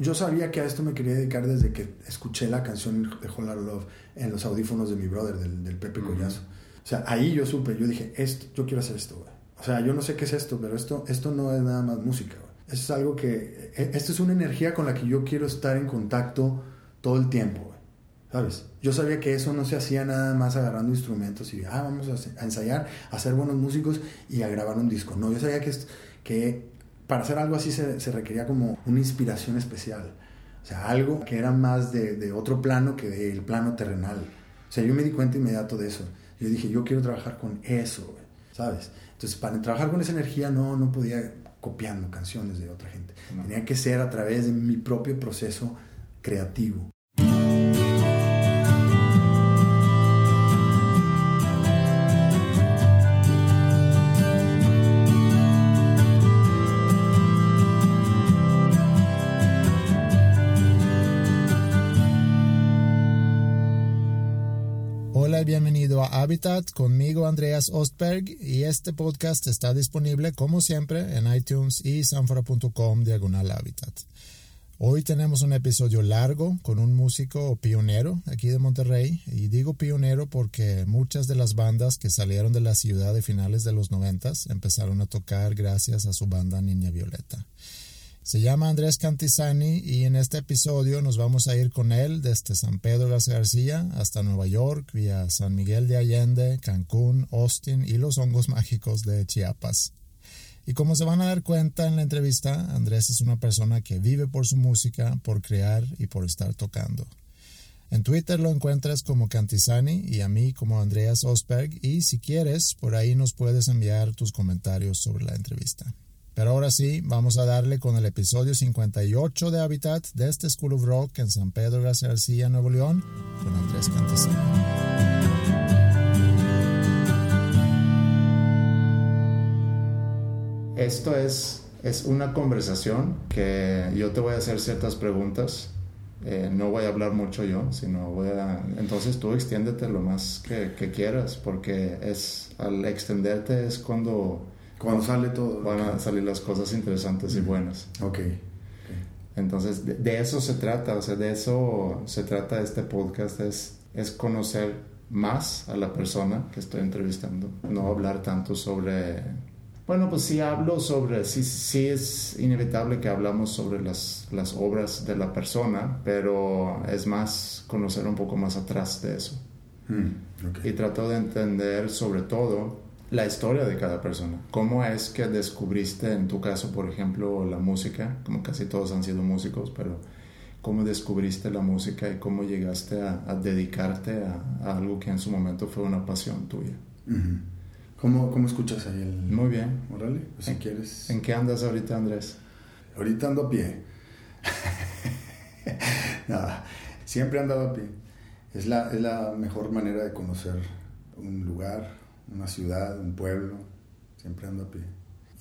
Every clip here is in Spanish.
yo sabía que a esto me quería dedicar desde que escuché la canción de Whole Lotta Love en los audífonos de mi brother, del, Pepe Collazo. O sea, ahí yo supe, yo dije, esto, yo quiero hacer esto, güey. O sea, yo no sé qué es esto, pero esto, esto no es nada más música, güey. Es algo que, e, esto es una energía con la que yo quiero estar en contacto todo el tiempo, güey. ¿Sabes? Yo sabía que eso no se hacía nada más agarrando instrumentos y, ah, vamos a, ensayar, a ser buenos músicos y a grabar un disco. No, yo sabía que, que para hacer algo así se, se requería como una inspiración especial. O sea, algo que era más de, de otro plano que del plano terrenal. O sea, yo me di cuenta inmediato de eso. Yo dije, yo quiero trabajar con eso, ¿sabes? Entonces, para trabajar con esa energía no, no podía copiando canciones de otra gente. Tenía que ser a través de mi propio proceso creativo. Habitat conmigo Andreas Ostberg y este podcast está disponible como siempre en iTunes y sanfora.com diagonal Habitat. Hoy tenemos un episodio largo con un músico pionero aquí de Monterrey y digo pionero porque muchas de las bandas que salieron de la ciudad de finales de los noventas empezaron a tocar gracias a su banda Niña Violeta. Se llama Andrés Cantisani y en este episodio nos vamos a ir con él desde San Pedro García hasta Nueva York, vía San Miguel de Allende, Cancún, Austin y los hongos mágicos de Chiapas. Y como se van a dar cuenta en la entrevista, Andrés es una persona que vive por su música, por crear y por estar tocando. En Twitter lo encuentras como Cantisani y a mí como Andreas Osberg y si quieres, por ahí nos puedes enviar tus comentarios sobre la entrevista. Pero ahora sí, vamos a darle con el episodio 58 de Habitat de este School of Rock en San Pedro García, Nuevo León, con Andrés Cantesano. Esto es, es una conversación que yo te voy a hacer ciertas preguntas. Eh, no voy a hablar mucho yo, sino voy a... Entonces tú extiéndete lo más que, que quieras, porque es al extenderte es cuando cuando sale todo. Van a salir las cosas interesantes y buenas. Ok. Entonces, de, eso se trata, o sea, de eso se trata este podcast, es, es conocer más a la persona que estoy entrevistando, no hablar tanto sobre... Bueno, pues sí hablo sobre, sí, sí es inevitable que hablamos sobre las, las obras de la persona, pero es más conocer un poco más atrás de eso. Mm, y trato de entender sobre todo la historia de cada persona. ¿Cómo es que descubriste, en tu caso, por ejemplo, la música? Como casi todos han sido músicos, pero ¿cómo descubriste la música y cómo llegaste a, dedicarte a, algo que en su momento fue una pasión tuya? ¿Cómo, ¿Cómo, escuchas ahí el... Muy bien. Órale, pues si quieres... ¿En qué andas ahorita, Andrés? Ahorita ando a pie. Nada, siempre he andado a pie. Es la, es la mejor manera de conocer un lugar, una ciudad, un pueblo, siempre ando a pie.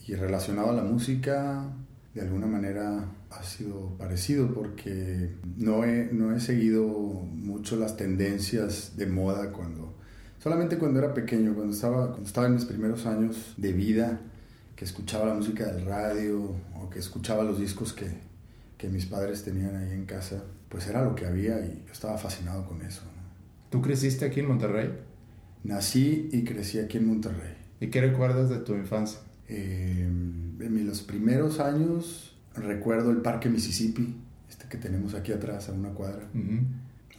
Y relacionado a la música, de alguna manera ha sido parecido porque no he, no he seguido mucho las tendencias de moda cuando, solamente cuando era pequeño, cuando estaba, cuando estaba en mis primeros años de vida, que escuchaba la música del radio o que escuchaba los discos que, que mis padres tenían ahí en casa, pues era lo que había y yo estaba fascinado con eso. ¿Tú creciste aquí en Monterrey? Nací y crecí aquí en Monterrey. ¿Y qué recuerdas de tu infancia? Eh, en los primeros años recuerdo el Parque Mississippi, este que tenemos aquí atrás a una cuadra.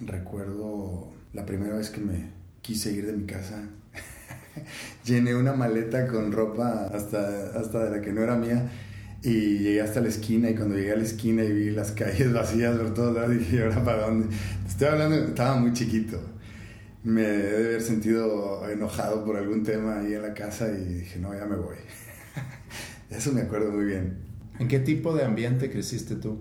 Recuerdo la primera vez que me quise ir de mi casa. Llené una maleta con ropa hasta, hasta de la que no era mía y llegué hasta la esquina y cuando llegué a la esquina y vi las calles vacías por todos lados dije, ¿ahora para dónde? Estoy hablando, estaba muy chiquito me debe haber sentido enojado por algún tema ahí en la casa y dije, no, ya me voy. Eso me acuerdo muy bien. ¿En qué tipo de ambiente creciste tú?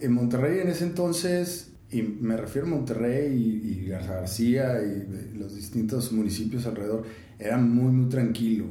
En Monterrey en ese entonces, y me refiero a Monterrey y, y García y los distintos municipios alrededor, era muy, muy tranquilo.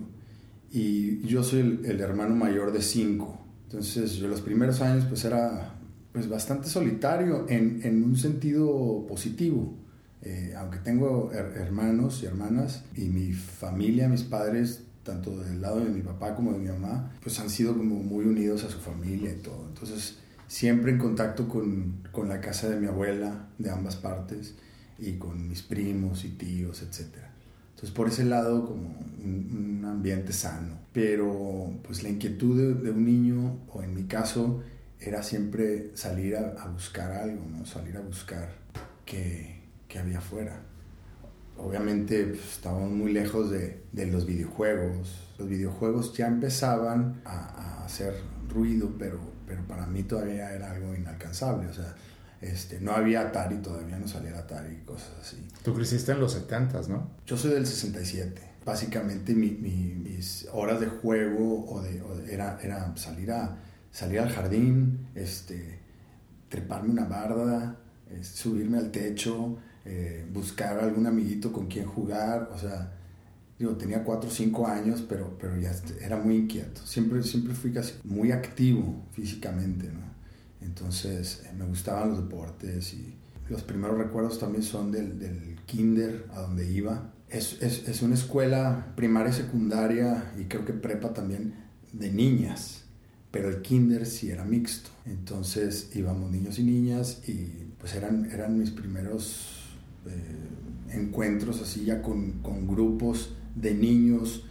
Y yo soy el, hermano mayor de cinco. Entonces, yo los primeros años pues era pues bastante solitario en, en un sentido positivo eh, aunque tengo hermanos y hermanas y mi familia, mis padres, tanto del lado de mi papá como de mi mamá, pues han sido como muy unidos a su familia y todo. Entonces siempre en contacto con, con, la casa de mi abuela, de ambas partes, y con mis primos y tíos, etc. Entonces, por ese lado, como un, ambiente sano. Pero, pues la inquietud de, un niño, o en mi caso, era siempre salir a, buscar algo, ¿no? Salir a buscar qué, qué había afuera. Obviamente pues, estábamos muy lejos de, de, los videojuegos. Los videojuegos ya empezaban a, a hacer ruido, pero pero para mí todavía era algo inalcanzable, o sea, este, no había Atari, todavía no salía Atari y cosas así. Tú creciste en los 70, ¿no? Yo soy del 67. Básicamente mi, mis horas de juego o de, era, era salir, a, salir al jardín, este, treparme una barda, subirme al techo, eh, buscar algún amiguito con quien jugar, o sea, Digo, tenía 4 o 5 años, pero, pero ya era muy inquieto. Siempre, siempre fui casi muy activo físicamente, ¿no? Entonces eh, me gustaban los deportes y los primeros recuerdos también son del, del kinder a donde iba. Es, es, es, una escuela primaria, secundaria y creo que prepa también de niñas, pero el kinder sí era mixto. Entonces íbamos niños y niñas y pues eran, eran mis primeros eh, encuentros así ya con, con grupos de niños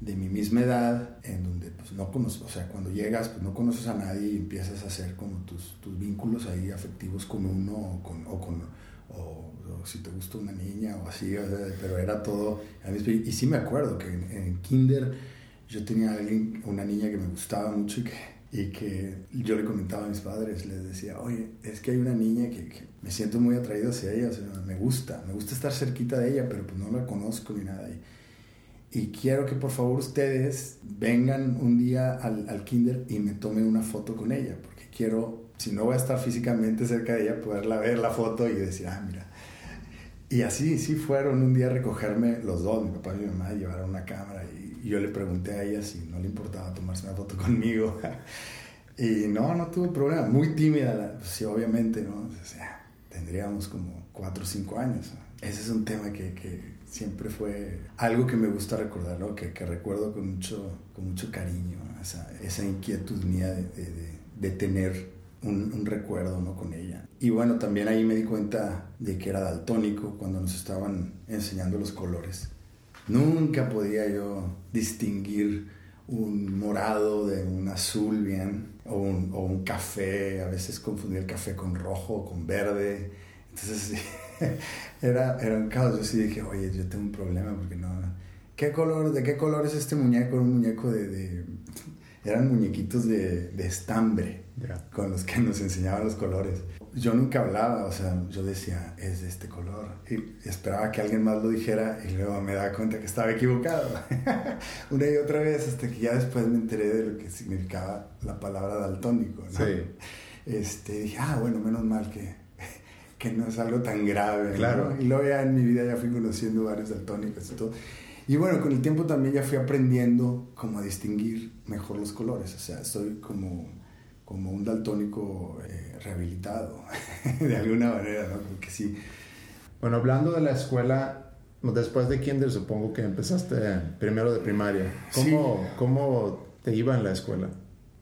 de mi misma edad, en donde pues, no conoces, o sea, cuando llegas, pues no conoces a nadie y empiezas a hacer como tus, tus vínculos ahí afectivos con uno o con, o, con, o, si te gusta una niña o así, pero era todo, y sí me acuerdo que en, kinder yo tenía alguien, una niña que me gustaba mucho y que, y que yo le comentaba a mis padres, les decía, oye, es que hay una niña que, me siento muy atraído hacia ella, me gusta, me gusta estar cerquita de ella, pero pues no la conozco ni nada. Y, y quiero que por favor ustedes vengan un día al, al, kinder y me tomen una foto con ella, porque quiero, si no voy a estar físicamente cerca de ella, poderla ver la foto y decir, ah, mira. Y así, sí fueron un día a recogerme los dos, mi papá y mi mamá, llevaron una cámara y, yo le pregunté a ella si no le importaba tomarse una foto conmigo. y no, no tuve problema, muy tímida, pues sí, obviamente, ¿no? O sea, tendríamos como cuatro o cinco años. Ese es un tema que, que siempre fue algo que me gusta recordar, ¿no? que, que recuerdo con mucho, con mucho cariño, esa, esa inquietud mía de, de, de tener un, un, recuerdo ¿no? con ella. Y bueno, también ahí me di cuenta de que era daltónico cuando nos estaban enseñando los colores. Nunca podía yo distinguir un morado de un azul bien, o un, o un café, a veces confundía el café con rojo con verde. Entonces era, era un caos. Yo sí dije, oye, yo tengo un problema porque no... ¿Qué color, ¿De qué color es este muñeco? un muñeco de... eran muñequitos de, de estambre con los que nos enseñaban los colores. Yo nunca hablaba, o sea, yo decía, es de este color. Y esperaba que alguien más lo dijera y luego me daba cuenta que estaba equivocado. Una y otra vez hasta que ya después me enteré de lo que significaba la palabra daltónico. ¿no? Sí. Este, dije, ah, bueno, menos mal que que no es algo tan grave. Claro. Y luego ya en mi vida ya fui conociendo varios daltónicos y todo. Y bueno, con el tiempo también ya fui aprendiendo cómo a distinguir mejor los colores. O sea, soy como, como un daltónico eh, rehabilitado, de alguna manera, ¿no? Porque sí. Bueno, hablando de la escuela, después de kinder supongo que empezaste primero de primaria. ¿Cómo, ¿cómo te iba en la escuela?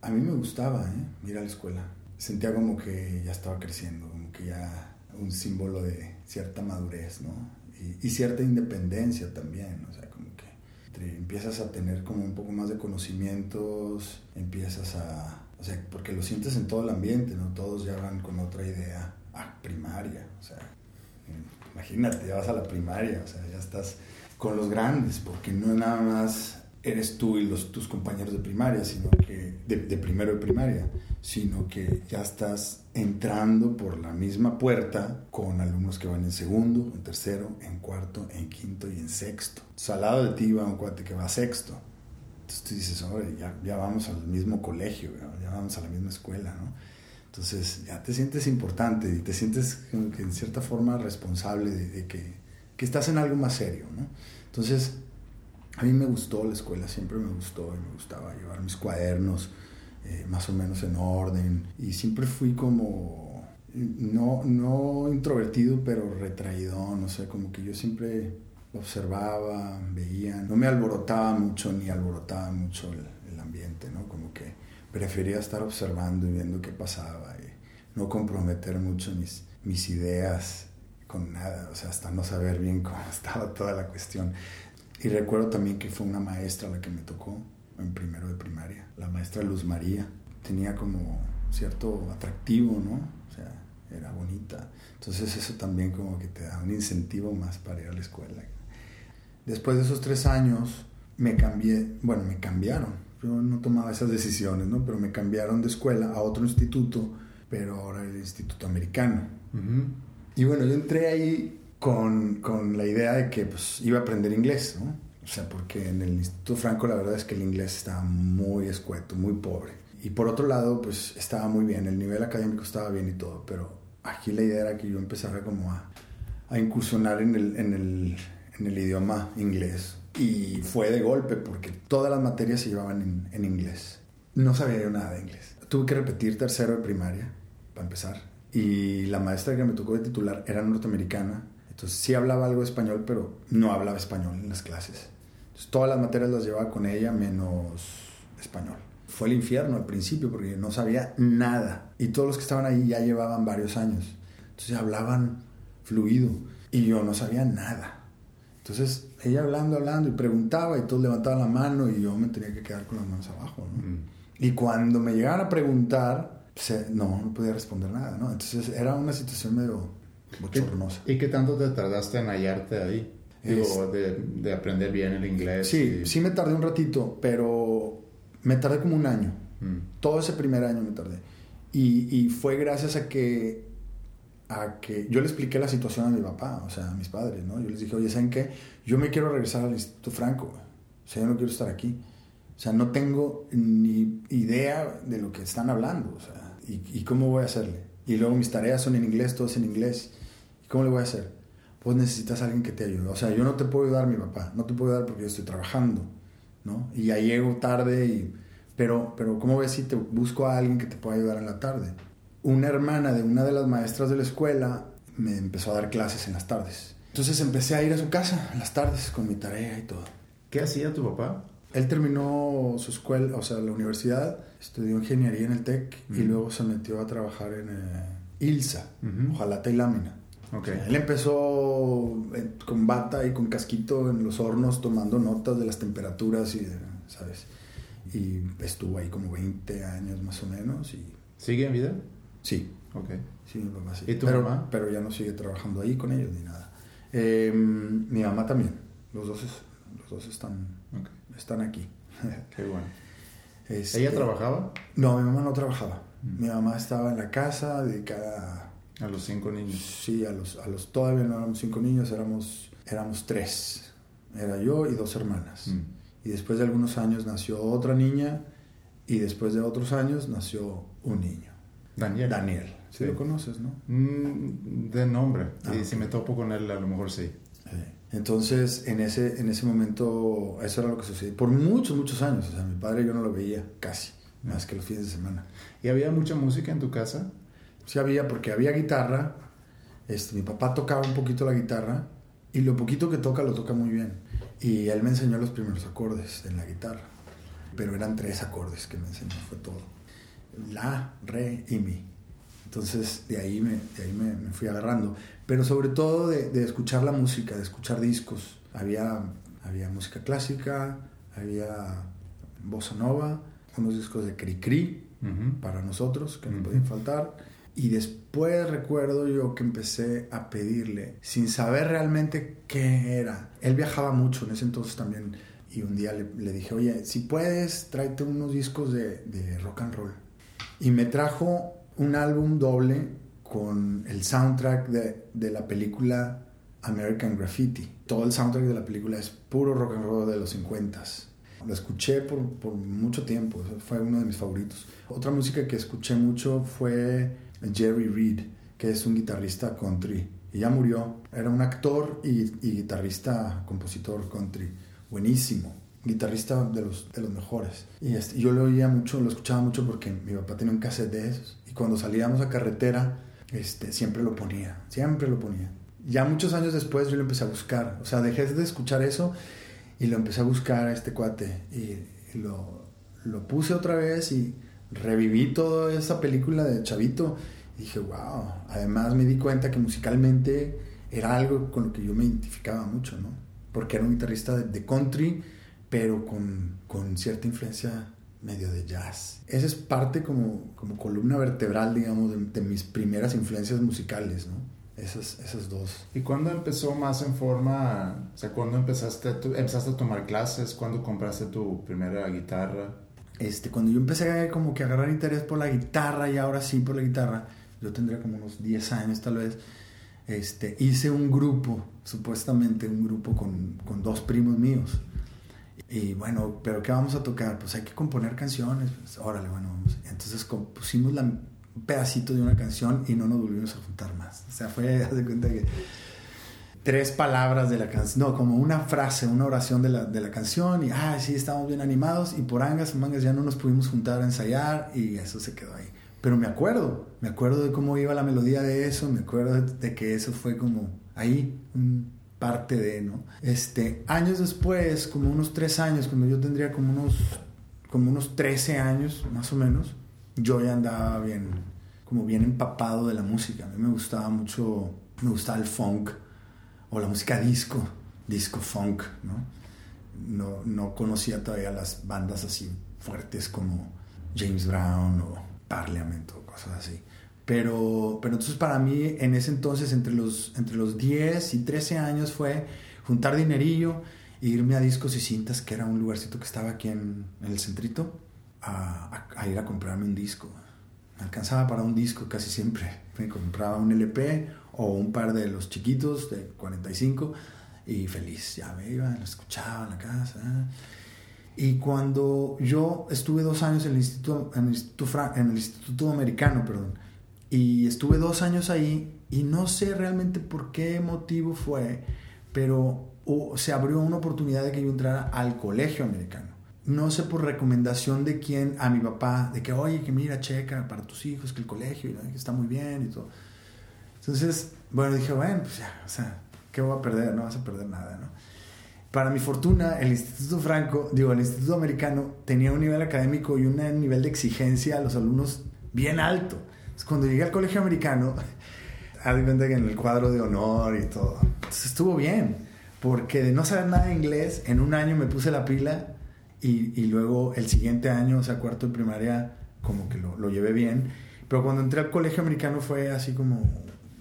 A mí me gustaba ¿eh? ir a la escuela. Sentía como que ya estaba creciendo, como que ya un símbolo de cierta madurez, ¿no? Y, cierta independencia también, o sea, como que empiezas a tener como un poco más de conocimientos, empiezas a, o sea, porque lo sientes en todo el ambiente, ¿no? Todos ya van con otra idea a primaria, o sea, imagínate, ya vas a la primaria, o sea, ya estás con los grandes, porque no nada más eres tú y los, tus compañeros de primaria, sino que de, primero de primaria, sino que ya estás entrando por la misma puerta con alumnos que van en segundo, en tercero, en cuarto, en quinto y en sexto. Entonces, al lado de ti va un cuate que va a sexto. Entonces tú dices, hombre, ya, ya vamos al mismo colegio, ya vamos a la misma escuela, ¿no? Entonces ya te sientes importante y te sientes que en cierta forma responsable de, de que, que estás en algo más serio, ¿no? Entonces a mí me gustó la escuela, siempre me gustó y me gustaba llevar mis cuadernos eh, más o menos en orden y siempre fui como, no, no introvertido, pero retraído, no sé, como que yo siempre observaba, veía, no me alborotaba mucho ni alborotaba mucho el, ambiente, ¿no? Como que prefería estar observando y viendo qué pasaba y no comprometer mucho mis, mis ideas con nada, o sea, hasta no saber bien cómo estaba toda la cuestión. Y recuerdo también que fue una maestra la que me tocó en primero de primaria, la maestra Luz María. Tenía como cierto atractivo, ¿no? O sea, era bonita. Entonces eso también como que te da un incentivo más para ir a la escuela. Después de esos tres años me cambié, bueno, me cambiaron. Yo no tomaba esas decisiones, ¿no? Pero me cambiaron de escuela a otro instituto, pero ahora el Instituto Americano. Y bueno, yo entré ahí con, con, la idea de que pues, iba a aprender inglés, ¿no? O sea, porque en el Instituto Franco la verdad es que el inglés estaba muy escueto, muy pobre. Y por otro lado, pues estaba muy bien, el nivel académico estaba bien y todo, pero aquí la idea era que yo empezara como a, a incursionar en el, en, el, en el, idioma inglés. Y fue de golpe porque todas las materias se llevaban en, en inglés. No sabía yo nada de inglés. Tuve que repetir tercero de primaria, para empezar. Y la maestra que me tocó de titular era norteamericana. Entonces sí hablaba algo de español, pero no hablaba español en las clases. Entonces todas las materias las llevaba con ella menos español fue el infierno al principio porque no sabía nada. Y todos los que estaban ahí ya llevaban varios años. Entonces hablaban fluido y yo no sabía nada. Entonces ella hablando, hablando y preguntaba y todos levantaban la mano y yo me tenía que quedar con las manos abajo. Mm. Y cuando me llegaban a preguntar, no, no podía responder nada. ¿no? Entonces era una situación medio bochornosa. ¿Y qué tanto te tardaste en hallarte ahí? de, de, aprender bien el inglés. Sí, sí me tardé un ratito, pero me tardé como un año. Mm. Todo ese primer año me tardé. Y, y, fue gracias a que, a que yo le expliqué la situación a mi papá, o sea, a mis padres, ¿no? Yo les dije, oye, ¿saben qué? Yo me quiero regresar al Instituto Franco, o sea, yo no quiero estar aquí. O sea, no tengo ni idea de lo que están hablando, o sea, ¿y, y cómo voy a hacerle? Y luego mis tareas son en inglés, todo es en inglés. ¿Y cómo le voy a hacer? Pues necesitas a alguien que te ayude. O sea, yo no te puedo ayudar, mi papá, no te puedo ayudar porque yo estoy trabajando ¿no? Y ya llego tarde, y, pero, pero ¿cómo ves si te busco a alguien que te pueda ayudar en la tarde? Una hermana de una de las maestras de la escuela me empezó a dar clases en las tardes. Entonces empecé a ir a su casa en las tardes con mi tarea y todo. ¿Qué hacía tu papá? Él terminó su escuela, o sea, la universidad, estudió ingeniería en el TEC y luego se metió a trabajar en eh, ILSA, ojalá y lámina. Okay. él empezó eh, con bata y con casquito en los hornos tomando notas de las temperaturas y, ¿sabes? Y estuvo ahí como 20 años más o menos. Y... ¿Sigue en vida? Sí. Ok. Sí, mi papá sí. ¿Y tu pero, mamá? Pero ya no sigue trabajando ahí con ellos ni nada. Eh, mi mamá también. Los dos, los dos están, están aquí. Qué bueno. Este, ¿Ella trabajaba? No, mi mamá no trabajaba. Mm. Mi mamá estaba en la casa dedicada a los cinco niños. Sí, a los, a los todavía no éramos cinco niños, éramos, éramos tres. Era yo y dos hermanas. Mm. Y después de algunos años nació otra niña y después de otros años nació un niño. Daniel. Daniel. Sí, lo conoces, ¿no? Mm, de nombre. Ah, y si me topo con él, a lo mejor sí. Entonces, en ese, en ese momento, eso era lo que sucedió. Por muchos, muchos años. O sea, mi padre yo no lo veía casi, más que los fines de semana. ¿Y había mucha música en tu casa? sí había, porque había guitarra. Este, mi papá tocaba un poquito la guitarra y lo poquito que toca lo toca muy bien. Y él me enseñó los primeros acordes en la guitarra. Pero eran tres acordes que me enseñó, fue todo. La, re y mi. Entonces de ahí me, de ahí me, fui agarrando. Pero sobre todo de, de, escuchar la música, de escuchar discos. Había, había música clásica, había bossa nova, unos discos de Cri Cri para nosotros que no podían faltar y después recuerdo yo que empecé a pedirle, sin saber realmente qué era. Él viajaba mucho en ese entonces también. Y un día le, dije, oye, si puedes, tráete unos discos de, de rock and roll. Y me trajo un álbum doble con el soundtrack de, de, la película American Graffiti. Todo el soundtrack de la película es puro rock and roll de los 50 Lo escuché por, por mucho tiempo, fue uno de mis favoritos. Otra música que escuché mucho fue Jerry Reed, que es un guitarrista country. Y ya murió. Era un actor y, guitarrista, compositor country. Buenísimo. Guitarrista de los, de los mejores. Y yo lo oía mucho, lo escuchaba mucho porque mi papá tenía un cassette de esos. Y cuando salíamos a carretera, este, siempre lo ponía. Siempre lo ponía. Ya muchos años después yo lo empecé a buscar. O sea, dejé de escuchar eso y lo empecé a buscar a este cuate. Y, lo, lo puse otra vez y reviví toda esa película de Chavito y dije, wow. Además me di cuenta que musicalmente era algo con lo que yo me identificaba mucho, ¿no? Porque era un guitarrista de, country, pero con, con, cierta influencia medio de jazz. Esa es parte como, como columna vertebral, digamos, de, mis primeras influencias musicales, ¿no? Esas, esas dos. ¿Y cuándo empezó más en forma? O sea, ¿cuándo empezaste, empezaste a tomar clases? ¿Cuándo compraste tu primera guitarra? Este, cuando yo empecé a como que agarrar interés por la guitarra y ahora sí por la guitarra, yo tendría como unos 10 años tal vez, este, hice un grupo, supuestamente un grupo con, con, dos primos míos. Y bueno, ¿pero qué vamos a tocar? Pues hay que componer canciones. Pues, órale, bueno. Entonces compusimos la, un pedacito de una canción y no nos volvimos a juntar más. O sea, fue, haz de cuenta que tres palabras de la canción, no, como una frase, una oración de la, de la canción y, ah, sí, estábamos bien animados y por angas o mangas ya no nos pudimos juntar a ensayar y eso se quedó ahí. Pero me acuerdo, me acuerdo de cómo iba la melodía de eso, me acuerdo de, que eso fue como ahí, parte de, ¿no? Este, años después, como unos tres años, cuando yo tendría como unos, como unos 13 años, más o menos, yo ya andaba bien, como bien empapado de la música. A mí me gustaba mucho, me gustaba el funk o la música disco, disco funk, ¿no? No, no conocía todavía las bandas así fuertes como James Brown o Parliament o cosas así. Pero, pero entonces para mí en ese entonces, entre los, entre los 10 y 13 años, fue juntar dinerillo e irme a Discos y Cintas, que era un lugarcito que estaba aquí en, el centrito, a, ir a comprarme un disco. Me alcanzaba para un disco casi siempre. Me compraba un LP o un par de los chiquitos de 45 y feliz. Ya me iba, lo escuchaba en la casa. Y cuando yo estuve dos años en el Instituto, en el Instituto, en el Instituto Americano, perdón, y estuve dos años ahí y no sé realmente por qué motivo fue, pero se abrió una oportunidad de que yo entrara al colegio americano. No sé por recomendación de quién, a mi papá, de que, oye, que mira, checa para tus hijos, que el colegio está muy bien y todo. Entonces, bueno, dije, bueno, pues ya, o sea, ¿qué voy a perder? No vas a perder nada, ¿no? Para mi fortuna, el Instituto Franco, digo, el Instituto Americano tenía un nivel académico y un nivel de exigencia a los alumnos bien alto. Entonces, cuando llegué al colegio americano, haz cuenta que en el cuadro de honor y todo. Entonces estuvo bien, porque de no saber nada de inglés, en un año me puse la pila y, y luego el siguiente año, o sea, cuarto de primaria, como que lo, lo, llevé bien. Pero cuando entré al colegio americano fue así como,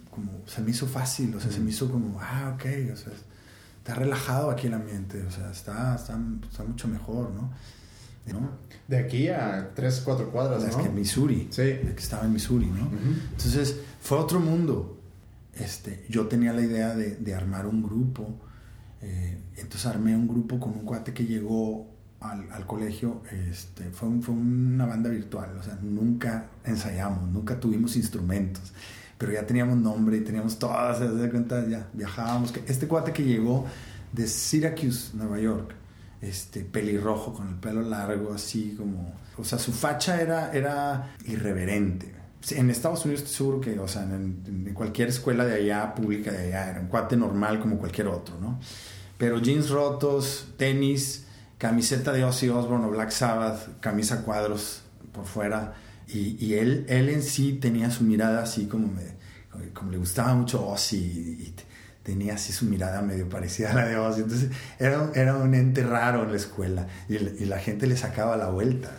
como se me hizo fácil, o sea, se me hizo como, ah, ok, o sea está relajado aquí el ambiente, o sea, está, está, está mucho mejor, ¿no? ¿No? De aquí a tres, cuatro cuadras, ¿no? Es que Missouri, sí. que estaba en Missouri, ¿no? Entonces, fue otro mundo. Este, yo tenía la idea de, de armar un grupo, eh, entonces armé un grupo con un cuate que llegó al, al colegio, este, fue, fue una banda virtual, o sea, nunca ensayamos, nunca tuvimos instrumentos pero ya teníamos nombre y teníamos todas, se cuenta, ya viajábamos. Este cuate que llegó de Syracuse, Nueva York, este pelirrojo con el pelo largo, así como, o sea, su facha era, era irreverente. En Estados Unidos estoy seguro que, o sea, en, cualquier escuela de allá, pública de allá, era un cuate normal como cualquier otro, ¿no? Pero jeans rotos, tenis, camiseta de Ozzy Osbourne o Black Sabbath, camisa cuadros por fuera, y, él, él en sí tenía su mirada así como, me, como le gustaba mucho Ozzy y, tenía así su mirada medio parecida a la de Ozzy. Entonces era, era un ente raro en la escuela y, la gente le sacaba la vuelta.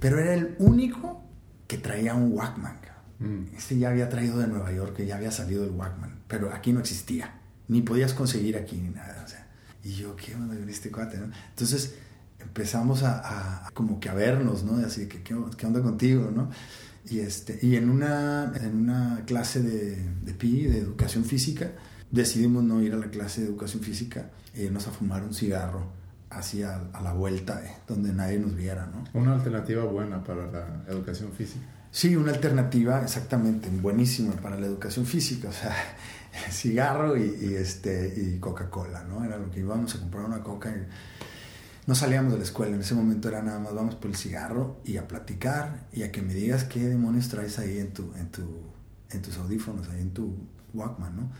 Pero era el único que traía un Walkman. Mm. Este ya había traído de Nueva York, que ya había salido el Walkman, pero aquí no existía. Ni podías conseguir aquí ni nada. O sea, y yo, ¿qué onda con este cuate? Entonces empezamos a, como que a vernos, ¿no? Así que, ¿qué, onda contigo, no? Y, este, y en, una, en una clase de, de PI, de educación física, decidimos no ir a la clase de educación física e irnos a fumar un cigarro así a, la vuelta, eh, donde nadie nos viera, ¿no? Una alternativa buena para la educación física. Sí, una alternativa exactamente buenísima para la educación física, o sea, cigarro y, este, y Coca-Cola, ¿no? Era lo que íbamos a comprar una coca y no salíamos de la escuela, en ese momento era nada más vamos por el cigarro y a platicar y a que me digas qué demonios traes ahí en, tu, en, tu, en tus audífonos, ahí en tu Walkman, ¿no?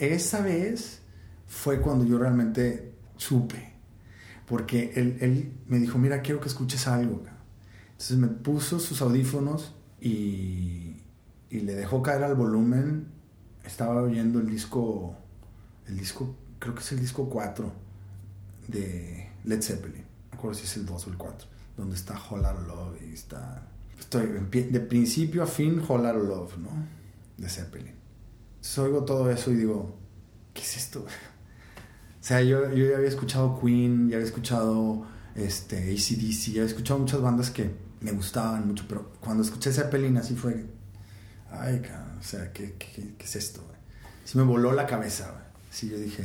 Esa vez fue cuando yo realmente supe, porque él, él me dijo, mira, quiero que escuches algo. Entonces me puso sus audífonos y, y le dejó caer al volumen. Estaba oyendo el disco, el disco, creo que es el disco 4 de Led Zeppelin. No acuerdo si es el 2 o el 4, donde está Lotta Love y está... Estoy de principio a fin Lotta Love, ¿no? De Zeppelin. Oigo todo eso y digo, ¿qué es esto? O sea, yo, yo ya había escuchado Queen, ya había escuchado este, ACDC, ya había escuchado muchas bandas que me gustaban mucho, pero cuando escuché Zeppelin así fue, ay, cabrón, o sea, ¿qué, qué, qué es esto? Sí me voló la cabeza, güey. Sí, yo dije,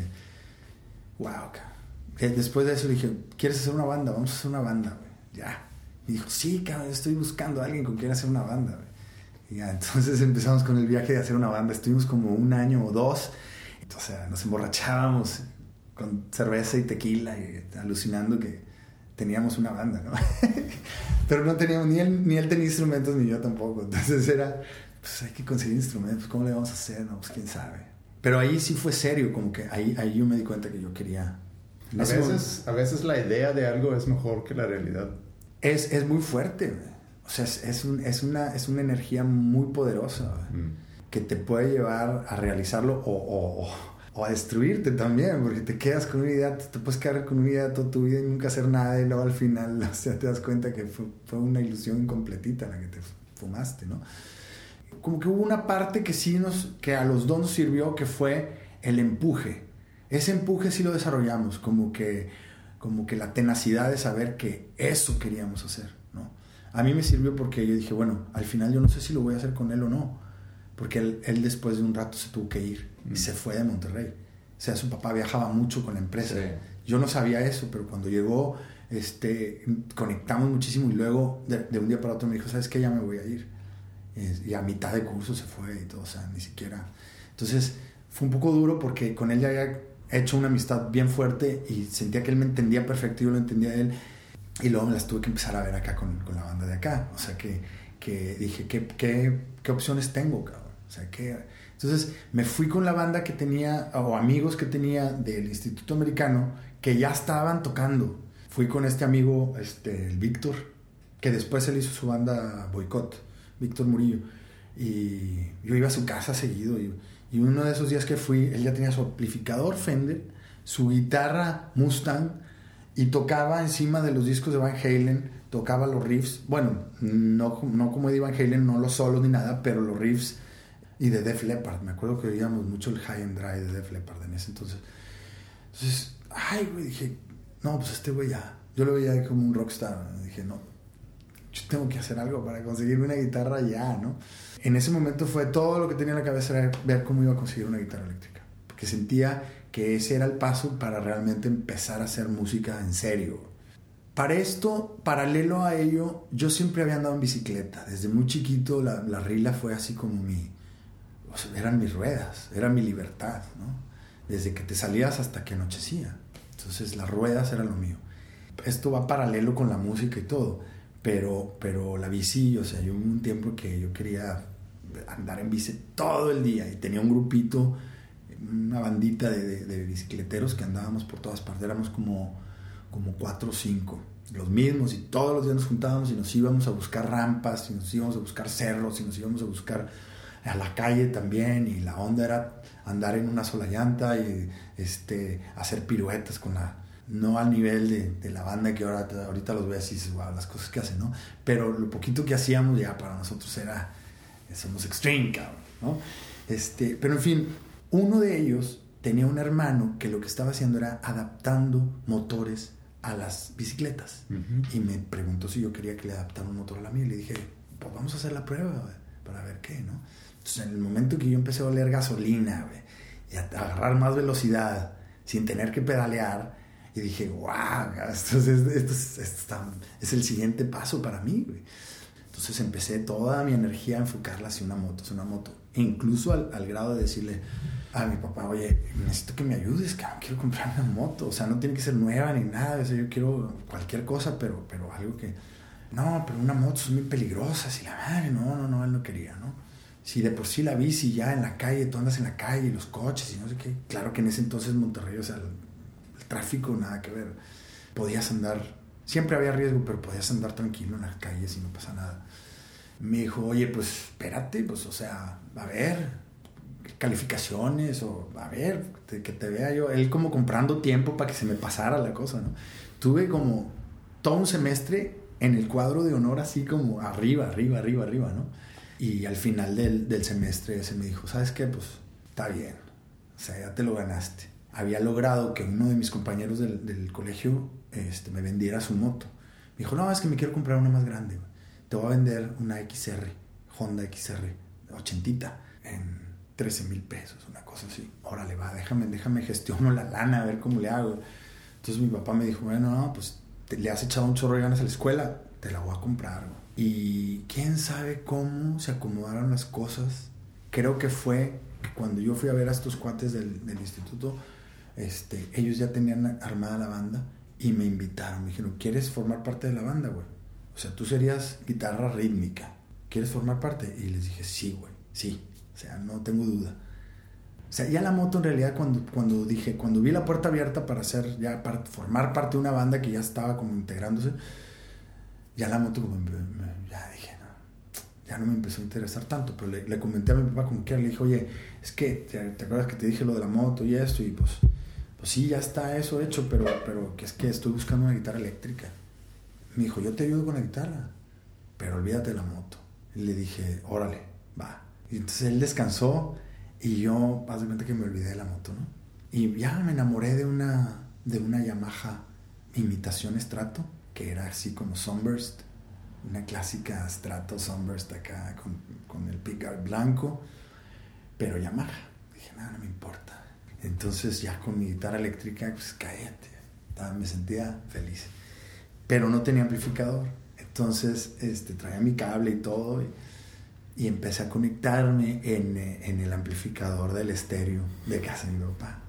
wow, cabrón. Después de eso dije, ¿quieres hacer una banda? Vamos a hacer una banda, güey. Ya. Y dijo, sí, cabrón, estoy buscando a alguien con quien hacer una banda, güey. Y ya, entonces empezamos con el viaje de hacer una banda. Estuvimos como un año o dos. Entonces nos emborrachábamos con cerveza y tequila y alucinando que teníamos una banda, ¿no? Pero no teníamos, ni él, ni él tenía instrumentos ni yo tampoco. Entonces era, pues hay que conseguir instrumentos, ¿cómo le vamos a hacer? No, pues quién sabe. Pero ahí sí fue serio, como que ahí, ahí yo me di cuenta que yo quería... A veces, a veces la idea de algo es mejor que la realidad. Es, es muy fuerte, o sea, es, es, un, es, una, es una energía muy poderosa mm. que te puede llevar a realizarlo o, o, o, a destruirte también, porque te quedas con una idea, te, puedes quedar con una idea toda tu vida y nunca hacer nada y luego al final o sea, te das cuenta que fue, fue una ilusión incompletita la que te fumaste, ¿no? Como que hubo una parte que sí nos, que a los dos nos sirvió, que fue el empuje. Ese empuje sí lo desarrollamos, como que, como que la tenacidad de saber que eso queríamos hacer. A mí me sirvió porque yo dije, bueno, al final yo no sé si lo voy a hacer con él o no, porque él, después de un rato se tuvo que ir y mm. se fue de Monterrey. O sea, su papá viajaba mucho con la empresa. Yo no sabía eso, pero cuando llegó, este, conectamos muchísimo y luego de, un día para otro me dijo, ¿sabes qué? Ya me voy a ir. Y a mitad de curso se fue y todo, o sea, ni siquiera. Entonces fue un poco duro porque con él ya había hecho una amistad bien fuerte y sentía que él me entendía perfecto y yo lo entendía a él y luego me las tuve que empezar a ver acá con, con la banda de acá. O sea, que, que dije, ¿qué, ¿qué, qué, opciones tengo, cabrón? O sea, que... Entonces me fui con la banda que tenía, o amigos que tenía del Instituto Americano, que ya estaban tocando. Fui con este amigo, este, el Víctor, que después él hizo su banda Boicot, Víctor Murillo. Y yo iba a su casa seguido. Y, y uno de esos días que fui, él ya tenía su amplificador Fender, su guitarra Mustang, y tocaba encima de los discos de Van Halen, tocaba los riffs, bueno, no, no como de Van Halen, no los solos ni nada, pero los riffs y de Def Leppard. Me acuerdo que oíamos mucho el High and Dry de Def Leppard en ese entonces. Entonces, ay, güey, dije, no, pues este güey ya, yo lo veía como un rockstar. Dije, no, yo tengo que hacer algo para conseguir una guitarra ya, ¿no? En ese momento fue todo lo que tenía en la cabeza era ver cómo iba a conseguir una guitarra eléctrica. Porque sentía que ese era el paso para realmente empezar a hacer música en serio. Para esto, paralelo a ello, yo siempre había andado en bicicleta. Desde muy chiquito la, la rila fue así como mi... O eran mis ruedas, era mi libertad, ¿no? Desde que te salías hasta que anochecía. Entonces las ruedas eran lo mío. Esto va paralelo con la música y todo. Pero, pero la bici, o sea, yo un tiempo que yo quería andar en bici todo el día y tenía un grupito una bandita de, bicicleteros que andábamos por todas partes, éramos como, como cuatro o cinco, los mismos, y todos los días nos juntábamos y nos íbamos a buscar rampas, y nos íbamos a buscar cerros, y nos íbamos a buscar a la calle también, y la onda era andar en una sola llanta y este, hacer piruetas con la, no al nivel de, la banda que ahora, ahorita los ves y dices, wow, las cosas que hacen, ¿no? Pero lo poquito que hacíamos ya para nosotros era, somos extreme, cabrón, ¿no? Este, pero en fin, uno de ellos tenía un hermano que lo que estaba haciendo era adaptando motores a las bicicletas. Y me preguntó si yo quería que le adaptara un motor a la mía. Y le dije, pues vamos a hacer la prueba para ver qué, ¿no? Entonces, en el momento que yo empecé a oler gasolina y a agarrar más velocidad sin tener que pedalear, y dije, wow, esto, es, esto, es, el siguiente paso para mí. Entonces empecé toda mi energía a enfocarla hacia una moto, hacia una moto. E incluso al, al grado de decirle, a mi papá, oye, necesito que me ayudes, cabrón, quiero comprar una moto, o sea, no tiene que ser nueva ni nada, o sea, yo quiero cualquier cosa, pero, pero algo que, no, pero una moto son muy peligrosas y la madre, no, no, no, él no quería, ¿no? Si de por sí la bici ya en la calle, tú andas en la calle los coches y no sé qué, claro que en ese entonces Monterrey, o sea, el, tráfico nada que ver, podías andar Siempre había riesgo, pero podías andar tranquilo en las calles y no pasa nada. Me dijo, oye, pues espérate, pues o sea, a ver, calificaciones o a ver, que te vea yo. Él como comprando tiempo para que se me pasara la cosa, ¿no? Tuve como todo un semestre en el cuadro de honor así como arriba, arriba, arriba, arriba, ¿no? Y al final del, del semestre se me dijo, ¿sabes qué? Pues está bien, o sea, ya te lo ganaste. Había logrado que uno de mis compañeros del, del colegio este, me vendiera su moto. Me dijo, no, es que me quiero comprar una más grande. Te voy a vender una XR, Honda XR, ochentita, en 13 mil pesos, una cosa así. Órale, va, déjame, déjame gestiono la lana, a ver cómo le hago. Entonces mi papá me dijo, bueno, no, pues le has echado un chorro de ganas a la escuela, te la voy a comprar. Y quién sabe cómo se acomodaron las cosas. Creo que fue que cuando yo fui a ver a estos cuates del, del instituto, este, ellos ya tenían armada la banda y me invitaron. Me dijeron, ¿quieres formar parte de la banda, güey? O sea, tú serías guitarra rítmica. ¿Quieres formar parte? Y les dije, sí, güey, sí. O sea, no tengo duda. O sea, ya la moto en realidad cuando, cuando dije, cuando vi la puerta abierta para hacer, ya para formar parte de una banda que ya estaba como integrándose, ya la moto como, ya dije, no, ya no me empezó a interesar tanto, pero le, le comenté a mi papá como que le dije, oye, es que, ¿te, ¿te, acuerdas que te dije lo de la moto y esto? Y pues, pues sí, ya está eso hecho, pero, pero que es que estoy buscando una guitarra eléctrica. Me dijo, yo te ayudo con la guitarra, pero olvídate de la moto. Le dije, órale, va. Y entonces él descansó y yo, haz que me olvidé de la moto, ¿no? Y ya me enamoré de una, de una Yamaha imitación Strato, que era así como Sunburst, una clásica Strato Sunburst acá con, con el pickguard blanco, pero Yamaha. Dije, nada, no me importa. Entonces ya con mi guitarra eléctrica, pues cállate, me sentía feliz. Pero no tenía amplificador. Entonces este, traía mi cable y todo. Y, empecé a conectarme en, en, el amplificador del estéreo de casa de mi papá.